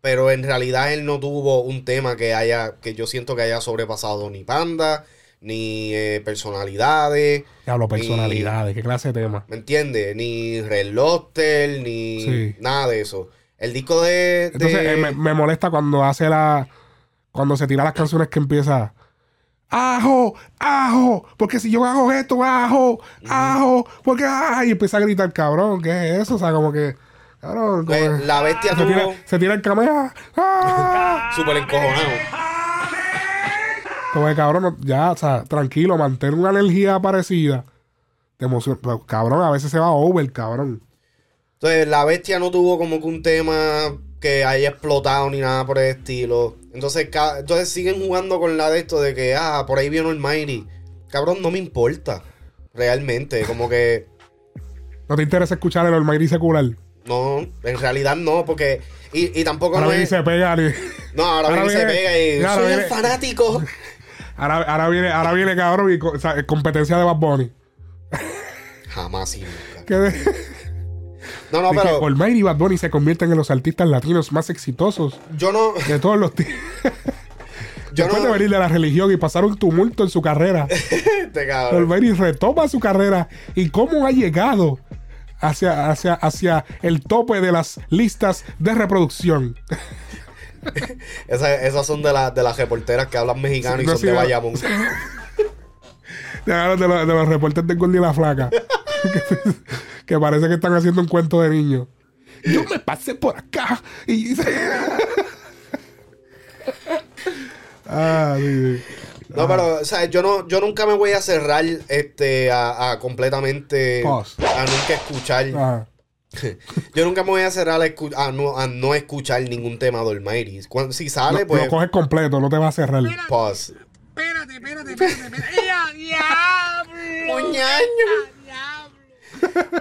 Pero en realidad él no tuvo un tema que haya, que yo siento que haya sobrepasado ni Panda, ni eh, personalidades. Hablo ni- personalidades, qué clase de tema. ¿Me entiendes? Ni Red Lobster, ni Sí. nada de eso. El disco de. Entonces eh, me, me molesta cuando hace la. Cuando se tira las canciones que empieza. ¡Ajo! ¡Ajo! Porque si yo hago esto, ajo, ajo, porque ah, y empieza a gritar, cabrón, ¿qué es eso? O sea, como que. Cabrón, como Pues, la bestia se tuvo- tira, se tira el camea. ¡Ah! Súper encojonado. Como que cabrón, ya, o sea, tranquilo, mantén una energía parecida. Te emociona. Pero, cabrón, a veces se va over, cabrón. Entonces, la bestia no tuvo como que un tema que haya explotado ni nada por el estilo. Entonces, entonces siguen jugando con la de esto de que, ah, por ahí vino el Mighty. Cabrón, no me importa. Realmente, como que, ¿No te interesa escuchar el Almighty secular? no, en realidad no, porque, y, y tampoco Ahora no y es, se pega. ni- no, ahora, ahora viene se pega y ahora soy viene- el fanático. Ahora, ahora viene, ahora viene, cabrón, y co- o sea, competencia de Bad Bunny. Jamás y nunca. Que de- No, no, de que pero Almighty y Bad Bunny se convierten en los artistas latinos más exitosos yo no, de todos los tiempos. yo Después de no, venir de la religión y pasar un tumulto en su carrera, este cabrón. Almighty retoma su carrera y cómo ha llegado hacia, hacia, hacia el tope de las listas de reproducción. Esa- esas son de, las de las reporteras que hablan mexicano Sí, y no, son de Bayamón. De, de los, de los reportes de Gordy y la Flaca. que, que parece que están haciendo un cuento de niño. Yo me pasé por acá y... ah, sí, sí. No, pero, o sea, yo no, yo nunca me voy a cerrar este a, a completamente Pause. a nunca escuchar. Ajá. Yo nunca me voy a cerrar a, a no, a no escuchar ningún tema de Almighty. Cuando, si sale, Lo- pues. Lo coges completo, no te vas a cerrar. Pause. Espérate, espérate, espérate, espérate. ¡Ya, diablo! Muñaño.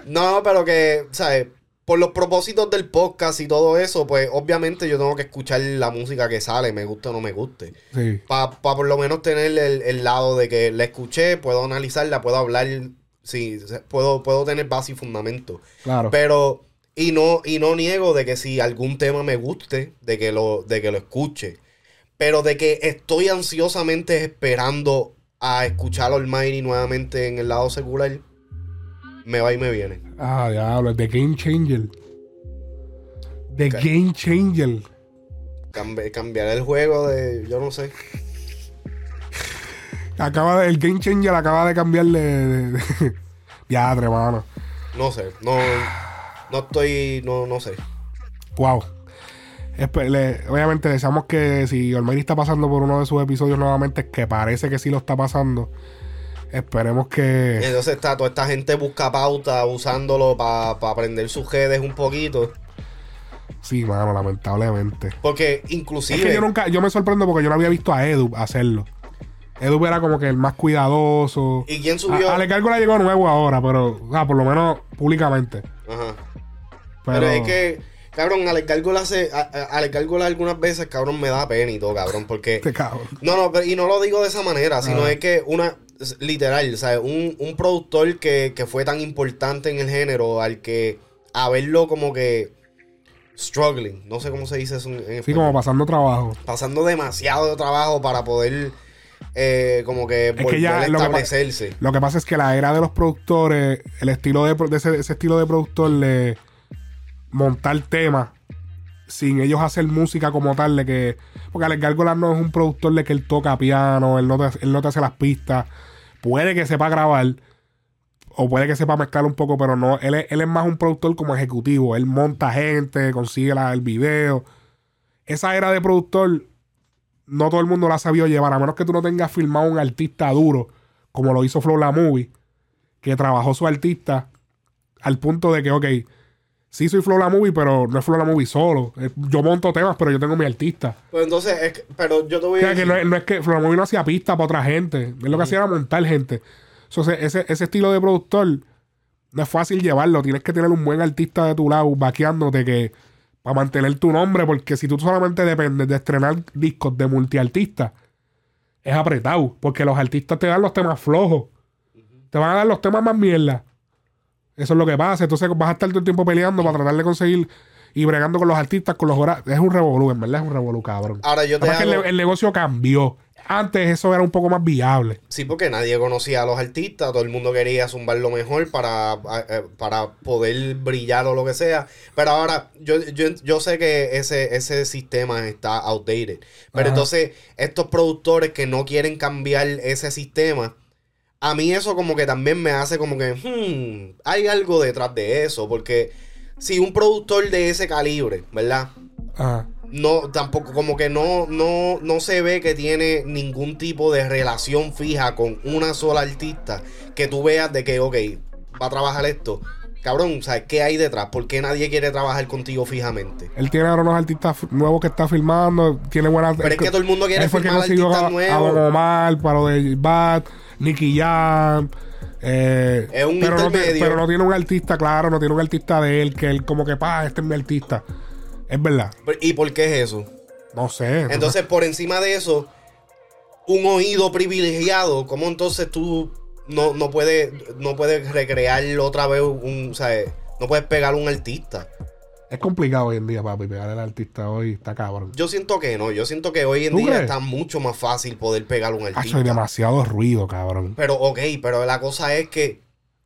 No, pero que, ¿sabes? Por los propósitos del podcast y todo eso, pues obviamente yo tengo que escuchar la música que sale, me guste o no me guste. Sí. Para por lo menos tener el, el lado de que la escuché, puedo analizarla, puedo hablar sí, puedo, puedo tener base y fundamento. Claro. Pero, y no, y no niego de que si algún tema me guste, de que lo, de que lo escuche. Pero de que estoy ansiosamente esperando a escuchar Almighty nuevamente en el lado secular, me va y me viene. Ah, diablo, The Game Changer. The Game Changer. Cambi- cambiar el juego de, yo no sé. Acaba de, el Game Changer acaba de cambiarle. de- de- ya, mano. No sé, no, no estoy, no, no sé. Wow. Le- obviamente deseamos que si Olmeri está pasando por uno de sus episodios nuevamente, que parece que sí lo está pasando, esperemos que... Entonces está toda esta gente busca pauta usándolo para aprender sus redes un poquito. Sí, mano, lamentablemente. Porque Es inclusive... que yo nunca, yo me sorprendo porque yo no había visto a Edu hacerlo. Edu era como que el más cuidadoso. ¿Y quién subió? A, Ale llegó nuevo ahora, pero ah, por lo menos públicamente. Ajá. Pero, Pero, es que, cabrón, Alex Gárgola hace, a- a- algunas veces, cabrón, me da pena y todo, cabrón, porque... Este cabrón. No, no, pero- y no lo digo de esa manera, sino Ah. es que una, literal, ¿sabes? Un, un productor que, que fue tan importante en el género, al que, a verlo como que, struggling, no sé cómo se dice eso en, en Sí, español. como pasando trabajo. pasando demasiado trabajo para poder, eh, como que, volver a lo que pa- establecerse. Lo que pasa es que la era de los productores, el estilo de, ese, ese estilo de productor de montar temas sin ellos hacer música como tal, de que. Porque Alex Gárgola no es un productor de que él toca piano, él no te, él no te hace las pistas. Puede que sepa grabar, o puede que sepa mezclar un poco, pero no. Él es, él es más un productor como ejecutivo. Él monta gente, consigue la- el video. Esa era de productor, no todo el mundo la ha sabido llevar, a menos que tú no tengas filmado un artista duro, como lo hizo Flow La Movie, que trabajó su artista al punto de que, ok, sí soy Flow La Movie, pero no es Flow La Movie solo. Yo monto temas, pero yo tengo mi artista. Pues entonces, es que- pero yo te voy O a que no, es- no es que Flow La Movie no hacía pista para otra gente. Él lo que hacía era montar gente. Entonces, ese, ese estilo de productor no es fácil llevarlo. Tienes que tener un buen artista de tu lado, vaqueándote que para mantener tu nombre, porque si tú solamente dependes de estrenar discos de multiartistas, es apretado, porque los artistas te dan los temas flojos. Te van a dar los temas más mierda. Eso es lo que pasa. Entonces vas a estar todo el tiempo peleando para tratar de conseguir y bregando con los artistas, con los horarios. Es un revolú, en verdad es un revolú, cabrón. Ahora yo te Además que el, hago- ne- el negocio cambió. Antes eso era un poco más viable. Sí, porque nadie conocía a los artistas, todo el mundo quería zumbar lo mejor para, eh, para poder brillar o lo que sea. Pero ahora, yo, yo, yo sé que ese, ese sistema está outdated. Pero Ajá. entonces, estos productores que no quieren cambiar ese sistema, a mí eso como que también me hace como que, hmm, hay algo detrás de eso. Porque si un productor de ese calibre, ¿verdad? Ajá. no tampoco como que no no no se ve que tiene ningún tipo de relación fija con una sola artista que tú veas de que ok va a trabajar esto cabrón ¿sabes qué hay detrás? ¿por qué nadie quiere trabajar contigo fijamente? Él tiene ahora unos artistas nuevos que está filmando. Tiene buenas. Pero es que todo el mundo quiere filmar artistas a, nuevos. a Don Omar para lo de Bad, Nicky Jam. Eh, Es un pero, no, pero no tiene un artista, claro, no tiene un artista de él que él como que, pa, este es mi artista. Es verdad. ¿y por qué es eso? No sé. entonces por encima de eso un oído privilegiado ¿cómo entonces tú no, no puedes no puedes recrear otra vez un ¿sabes? no puedes pegar un artista es complicado hoy en día, papi, pegar al artista hoy está cabrón. Yo siento que no, yo siento que hoy en ¿Tú día crees? está mucho más fácil poder pegar un artista. hay demasiado ruido, cabrón. Pero ok, pero la cosa es que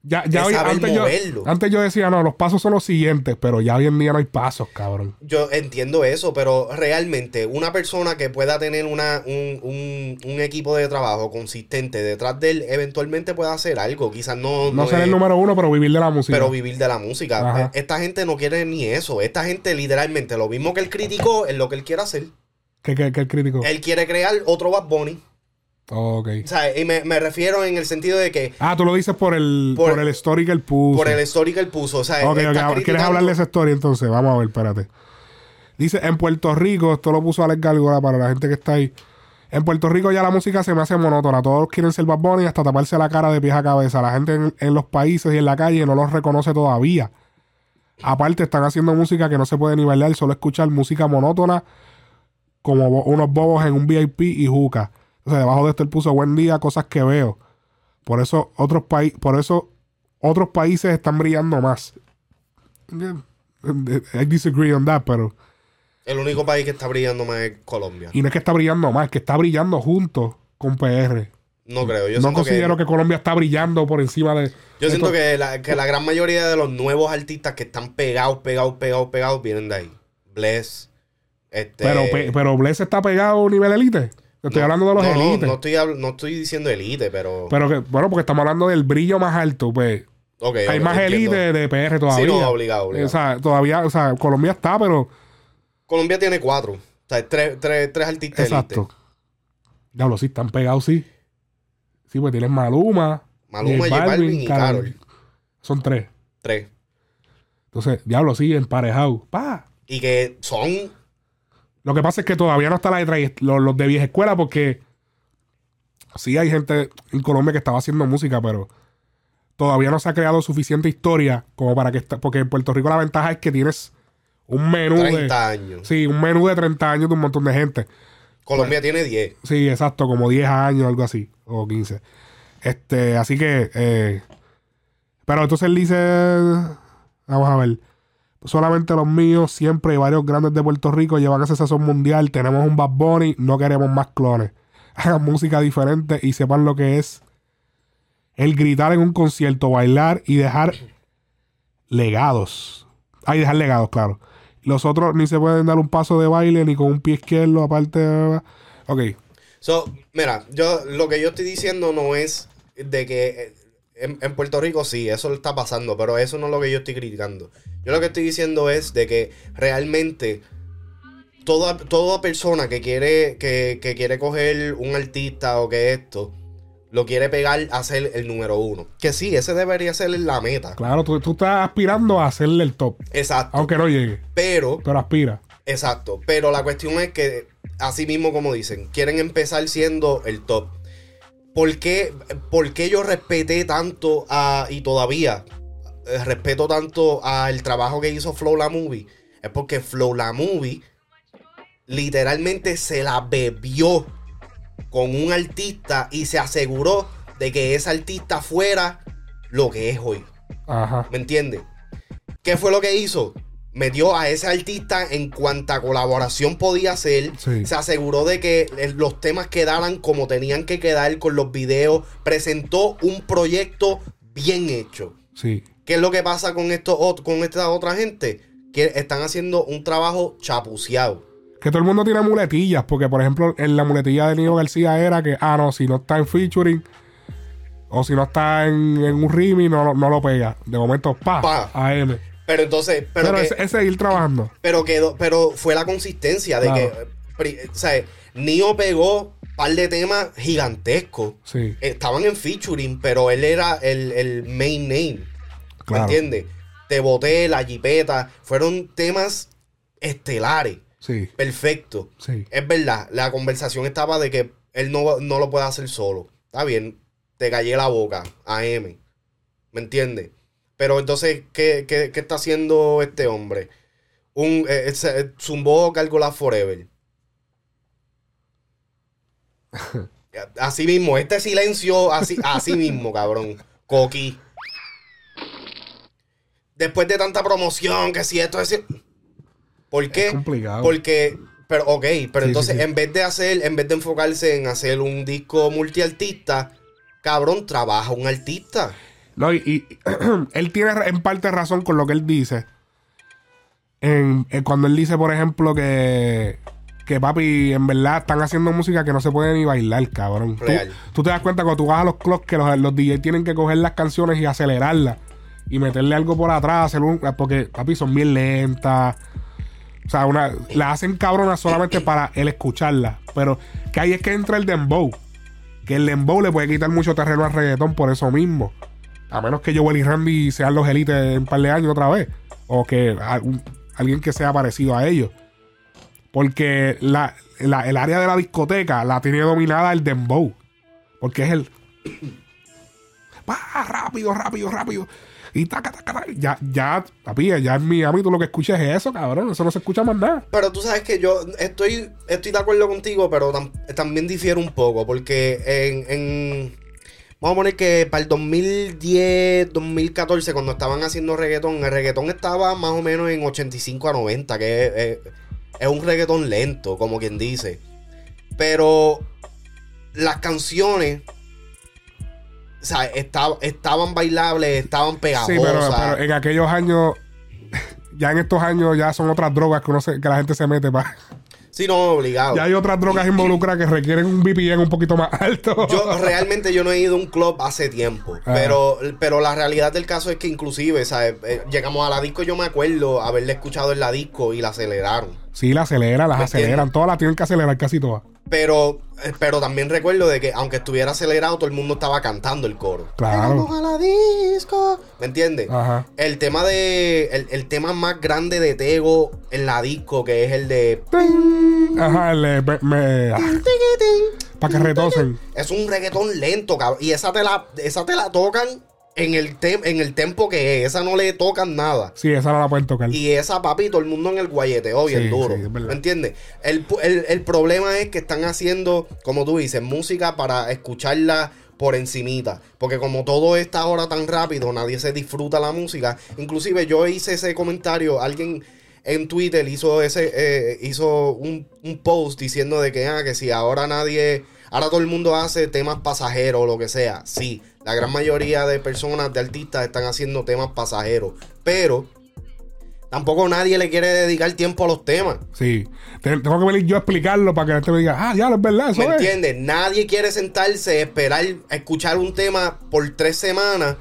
Ya, ya de hoy- saber antes, yo, moverlo. antes yo decía, no, los pasos son los siguientes, pero ya hoy en día no hay pasos, cabrón. yo entiendo eso, pero realmente una persona que pueda tener una, un, un- un equipo de trabajo consistente detrás de él, eventualmente puede hacer algo. Quizás no, No, no ser es- el número uno, pero vivir de la música. pero vivir de la música. Ajá. Esta gente no quiere ni eso. Esta gente literalmente lo mismo que él criticó es lo que él quiere hacer. ¿Qué, qué, qué el crítico? Él quiere crear otro Bad Bunny. Ok. O sea, y me, me refiero en el sentido de que Ah, tú lo dices por el, por, Por- el story que él puso. por el story que él puso. O sea, Ok, ahora, ¿Quieres hablar de esa story entonces? Vamos a ver, espérate. Dice, en Puerto Rico, esto lo puso Alex Gárgola para la gente que está ahí. En Puerto Rico ya la música se me hace monótona. Todos quieren ser Bad Bunny hasta taparse la cara de pies a cabeza. La gente en, en los países y en la calle no los reconoce todavía. Aparte, están haciendo música que no se puede ni bailar, solo escuchar música monótona como unos bobos en un VIP y juca. Entonces, debajo de esto él puso buen día, cosas que veo. Por eso otros países, por eso otros países están brillando más. I disagree on that, pero. El único país que está brillando más es Colombia. Y no es que está brillando más, es que está brillando junto con PR. No creo. Yo no considero que, que, Colombia está brillando por encima de. Yo siento to- que la, que la gran mayoría de los nuevos artistas que están pegados, pegados, pegados, pegados, vienen de ahí. Bless. Este, Pero, pe- pero Bless está pegado a nivel elite. Estoy no, hablando de los no, no, elites. No, estoy, no estoy diciendo elite, pero. Pero que, bueno, porque estamos hablando del brillo más alto, pues. ok, Hay más elite de PR todavía. Sí, no, obligado, obligado. O sea, todavía, o sea, Colombia está, pero. Colombia tiene cuatro. O sea, tres, tres, tres artistas Exacto. elite. Diablo, sí, están pegados, sí. Sí, pues tienes Maluma. Maluma, J Balvin y Karol. Son tres. Tres. Entonces, diablo, sí, emparejado. Pa. Y que son. Lo que pasa es que todavía no está la de los, los de vieja escuela porque sí hay gente en Colombia que estaba haciendo música, pero todavía no se ha creado suficiente historia como para que esta- porque en Puerto Rico la ventaja es que tienes un menú 30 de años. sí, un menú de 30 años de un montón de gente. Colombia tiene 10. Sí, exacto, como 10 años, algo así, o 15. Este, así que, eh, pero entonces él dice, vamos a ver, solamente los míos, siempre y varios grandes de Puerto Rico llevan ese sazón mundial, tenemos un Bad Bunny, no queremos más clones. Hagan música diferente y sepan lo que es el gritar en un concierto, bailar y dejar legados. Hay dejar legados, claro. Los otros ni se pueden dar un paso de baile ni con un pie izquierdo, aparte. Ok. So, mira, yo lo que yo estoy diciendo no es de que eh, en, en Puerto Rico sí, eso está pasando, pero eso no es lo que yo estoy criticando. Yo lo que estoy diciendo es de que realmente toda, toda persona que quiere, que, que quiere coger un artista o que esto, lo quiere pegar a ser el número uno. Que sí, ese debería ser la meta. Claro, tú, tú estás aspirando a hacerle el top. Exacto. Aunque no llegue. Pero Pero aspira. Exacto, pero la cuestión es que, así mismo como dicen, quieren empezar siendo el top. ¿Por qué, por qué yo respeté tanto a, y todavía eh, respeto tanto al trabajo que hizo Flow La Movie? Es porque Flow La Movie literalmente se la bebió con un artista y se aseguró de que ese artista fuera lo que es hoy. Ajá. ¿Me entiendes? ¿Qué fue lo que hizo? Metió a ese artista en cuanta colaboración podía hacer. Sí. Se aseguró de que eh, los temas quedaran como tenían que quedar con los videos. Presentó un proyecto bien hecho. Sí. ¿Qué es lo que pasa con, esto, con esta otra gente? Que están haciendo un trabajo chapuceado. Que todo el mundo tiene muletillas. Porque, por ejemplo, en la muletilla de Nino García era que, ah, no, si no está en featuring. O si no está en, en un remix, no, lo- no lo pega. De momento, pa, Pa. AM. Pero entonces, pero, Pero, que- es, es seguir trabajando. pero quedó, pero fue la consistencia de Claro. que, o sea, Nio pegó un par de temas gigantescos. Sí. Estaban en featuring, pero él era el, el main name. Claro. ¿Me entiendes? Te boté, la jipeta. Fueron temas estelares. Sí. Perfecto. Sí. Es verdad, la conversación estaba de que él no, no lo puede hacer solo. Está bien, te callé la boca, AM. ¿Me entiendes? Pero entonces, ¿qué, qué, qué está haciendo este hombre? Un eh, ese, eh, zumbó Forever. Así mismo, este silencio, así, así mismo, cabrón. Coqui. Después de tanta promoción, que si esto es. ¿Por qué? complicado. Porque, pero, ok, pero Sí, entonces sí, sí. en vez de hacer, en vez de enfocarse en hacer un disco multiartista, cabrón, trabaja un artista. No, y, y él tiene en parte razón con lo que él dice. En, en cuando él dice, por ejemplo, que, que papi, en verdad están haciendo música que no se puede ni bailar, cabrón. Tú, te das cuenta cuando tú vas a los clubs que los, los DJs tienen que coger las canciones y acelerarlas y meterle algo por atrás, hacer un, porque papi son bien lentas. O sea, una, la hacen cabronas solamente para él escucharla. Pero que ahí es que entra el dembow. Que el dembow le puede quitar mucho terreno al reggaetón por eso mismo. A menos que Joel y Randy sean los élites en un par de años otra vez. O que alguien que sea parecido a ellos. Porque la, el área de la discoteca la tiene dominada el dembow. Porque es el... Pa, rápido, rápido, rápido. Y taca, taca, taca. Ya, ya, papi, ya en Miami tú lo que escuchas es eso, cabrón. Eso no se escucha más nada. Pero tú sabes que yo estoy, estoy de acuerdo contigo, pero tam- también difiero un poco, porque en Vamos a poner que para el 2010, 2014, cuando estaban haciendo reggaetón, el reggaetón estaba más o menos en 85 a 90, que es, es- es un reggaetón lento, como quien dice. Pero las canciones, o sea, esta- estaban bailables, estaban Sí, pegajosas. pero, pero en aquellos años, ya en estos años ya son otras drogas que, uno se- que la gente se mete para... Sí, no, obligado. Ya hay otras drogas involucradas que requieren un VPN un poquito más alto. Yo realmente yo no he ido a un club hace tiempo. Ajá. Pero, pero la realidad del caso es que inclusive, ¿sabes? Eh, llegamos a la disco, yo me acuerdo haberle escuchado en la disco y la aceleraron. Sí, la aceleran, las ¿Me aceleran. Todas las tienen que acelerar, casi todas. Pero, eh, pero también recuerdo de que aunque estuviera acelerado, todo el mundo estaba cantando el coro. Claro. Llegamos a la disco. ¿Me entiendes? Ajá. El tema de. El, el tema más grande de Tego en la disco, que es el de. Ajá, el, me, me- para que retosen. Es un reggaetón lento, cabrón. Y esa te la, esa te la tocan en el, tem- en el tempo que es. Esa no le tocan nada. Sí, esa no la pueden tocar. Y esa, papi, todo el mundo en el guayeteo bien Sí, duro. sí. ¿Me entiendes? El, el- el problema es que están haciendo, como tú dices, música para escucharla por encimita. Porque como todo está ahora tan rápido, nadie se disfruta la música. Inclusive yo hice ese comentario, alguien en Twitter hizo ese eh, hizo un, un post diciendo de que, ah, que si ahora nadie, ahora todo el mundo hace temas pasajeros o lo que sea. Sí, la gran mayoría de personas, de artistas, están haciendo temas pasajeros. Pero tampoco nadie le quiere dedicar tiempo a los temas. Sí. Te- Tengo que venir yo a explicarlo para que la gente me diga, ah, ya, es verdad, eso ¿Me es. entiendes? Nadie quiere sentarse, esperar, escuchar un tema por tres semanas.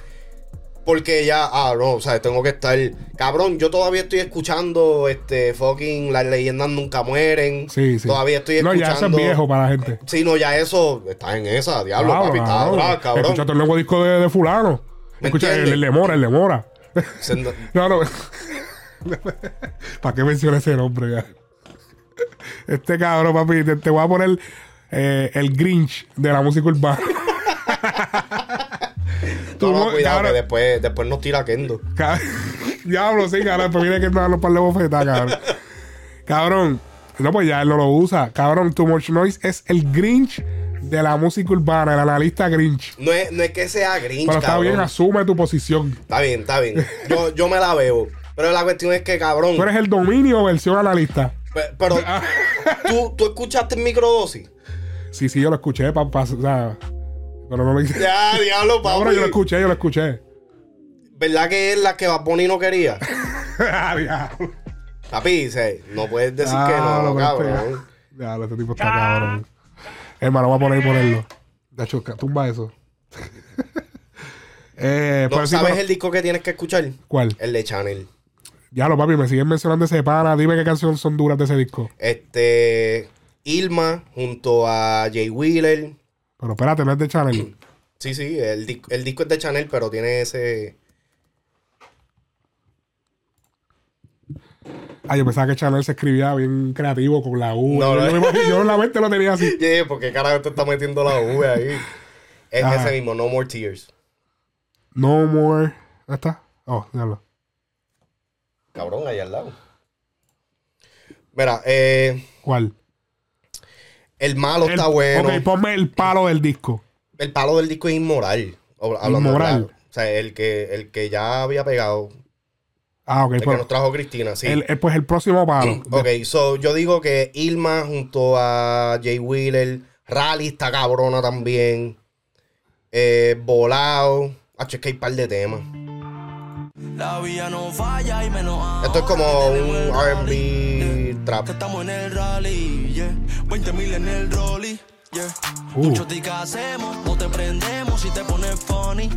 Porque ya, ah, no, o sea, tengo que estar. Cabrón, yo todavía estoy escuchando este fucking Las leyendas nunca mueren. Sí, sí. Todavía estoy No, escuchando. ya eso es viejo para la gente. Sí, no, ya eso está en esa, diablo, Claro, papi, está claro. atrás, cabrón. Escúchate el nuevo disco de, de fulano. ¿Me Escucha el, el de Mora, el de Mora. Sendo- No, no. ¿Para qué mencioné ese nombre ya? Este cabrón, papi, te, te voy a poner eh, el Grinch de la música urbana. Tú, No, no, cuidado, que después, después nos tira Kendo. ca- Diablo, sí, cabrón. Pues viene que me dan los par de bofetas, cabrón. Cabrón. No, pues ya él no lo usa. Cabrón, Too Much Noise es el Grinch de la música urbana, el analista Grinch. No es, no es que sea Grinch, Pero está cabrón. bien, asume tu posición. Está bien, está bien. Yo, yo me la veo. Pero la cuestión es que, cabrón. Tú eres el dominio versión analista. pe- Pero, ¿tú, ¿tú escuchaste microdosis? Sí, sí, yo lo escuché, papá. O sea, pero no lo hice. Ya, diablo, No, papi. pero yo lo escuché, yo lo escuché. ¿Verdad que es la que Bad Bunny no quería? Ah, diablo. Papi, se- no puedes decir que no, lo que cabrón. este- Diablo, este tipo está cabrón. Hermano, voy a poner y ponerlo. De hecho, tumba eso. eh, ¿No sí, sabes el disco que tienes que escuchar? ¿Cuál? El de Chanel. Ya lo, papi, me siguen mencionando ese pana. Dime qué canciones son duras de ese disco. Este. Ilma junto a Jay Wheeler. Pero espérate, no es de Chanel. Sí, sí, el, el disco es de Chanel, pero tiene ese. Ah, yo pensaba que Chanel se escribía bien creativo con la U. No, yo, no. me yo en la mente lo tenía así. Yeah, porque carajo te está metiendo la V ahí. Es Ajá. ese mismo, No More Tears. No more. ¿Dónde está? Oh, diablo. Cabrón, ahí al lado. Mira, eh, ¿Cuál? El malo El- está bueno. Ok, ponme el palo del disco. El palo del disco es inmoral. hablando Inmoral. claro. O sea, el que, el que ya había pegado. Ah, ok. El que pues, nos trajo Cristina, sí. el- el- pues el próximo palo. Ok, so yo digo que Ilma junto a Jay Wheeler, Rally está cabrona también. Eh, Volado. Hacho, es que hay par de temas. La vida no falla y menos Esto es como un RB trap. Estamos en el rally, yeah. 20 mil en el rolly, yeah. Uh. Muchos ticas hacemos, no te prendemos si te pones funny.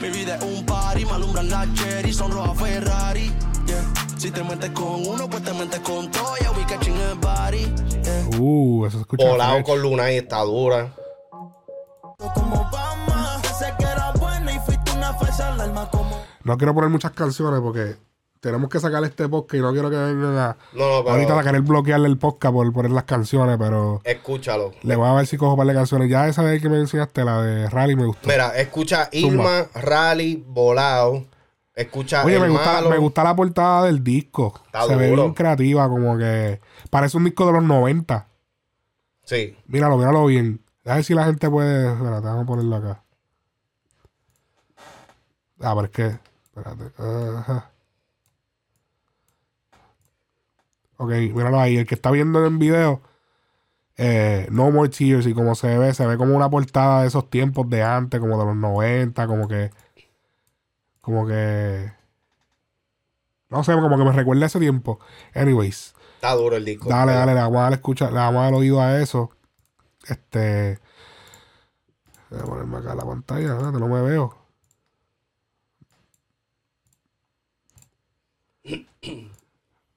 Mi vida es un party, me alumbran la cherry, son rojas Ferrari, yeah. Si te metes con uno, pues te metes con todo, yeah, we catching a body, yeah. Uh, eso escucha. Volado con Luna y está dura. Como Obama, sé que era buena y fuiste una falsa alarma como... No quiero poner muchas canciones porque tenemos que sacar este podcast y no quiero que vengan a. No, no, pero Ahorita a querer bloquearle el podcast por poner las canciones, pero escúchalo. le voy a ver si cojo un par de canciones. Ya esa vez que me enseñaste, la de Rally, me gustó. Mira, escucha Ilma, Rally, Volado. Escucha Oye, me gusta, me gusta la portada del disco. Está Se ve bien creativa, como que parece un disco de los 90. Sí. Míralo, míralo bien. A ver si la gente puede. Espérate, vamos a ponerlo acá. Ah, pero es que. Espérate. Ajá. Ok, míralo ahí. El que está viendo en video. eh, no More Tears. Y como se ve, se ve como una portada de esos tiempos de antes, como de los 90, como que. Como que. No sé, como que me recuerda ese tiempo. Anyways. Está duro el disco. Dale, dale, le vamos a dar escucha, le vamos a dar oído a eso. Este. Voy a ponerme acá la pantalla, ¿verdad? que no me veo.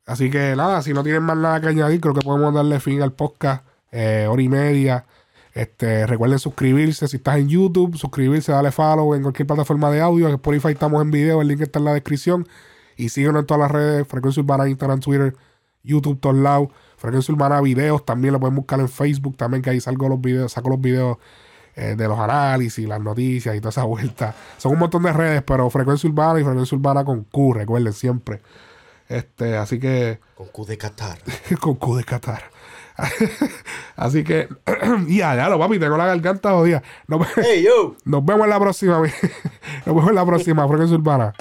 Así que nada, si no tienen más nada que añadir, creo que podemos darle fin al podcast. eh, hora y media. Este, recuerden suscribirse. Si estás en YouTube, suscribirse, dale follow en cualquier plataforma de audio. En Spotify estamos en video, el link está en la descripción. Y síguenos en todas las redes, Frecuencia Urbana, Instagram, Twitter, YouTube, todos lados. Frecuencia Urbana videos, también lo pueden buscar en Facebook, también que ahí salgo los videos, saco los videos eh, de los análisis, las noticias y toda esa vuelta. Son un montón de redes, pero Frecuencia Urbana y Frecuencia Urbana con Q, recuerden siempre. Este, así que. Con Q de Qatar. con Q de Qatar. así que. ya, ya lo papi, tengo la garganta jodida. Nos, Hey, yo. nos vemos en la próxima. Nos vemos en la próxima, Frecuencia Urbana.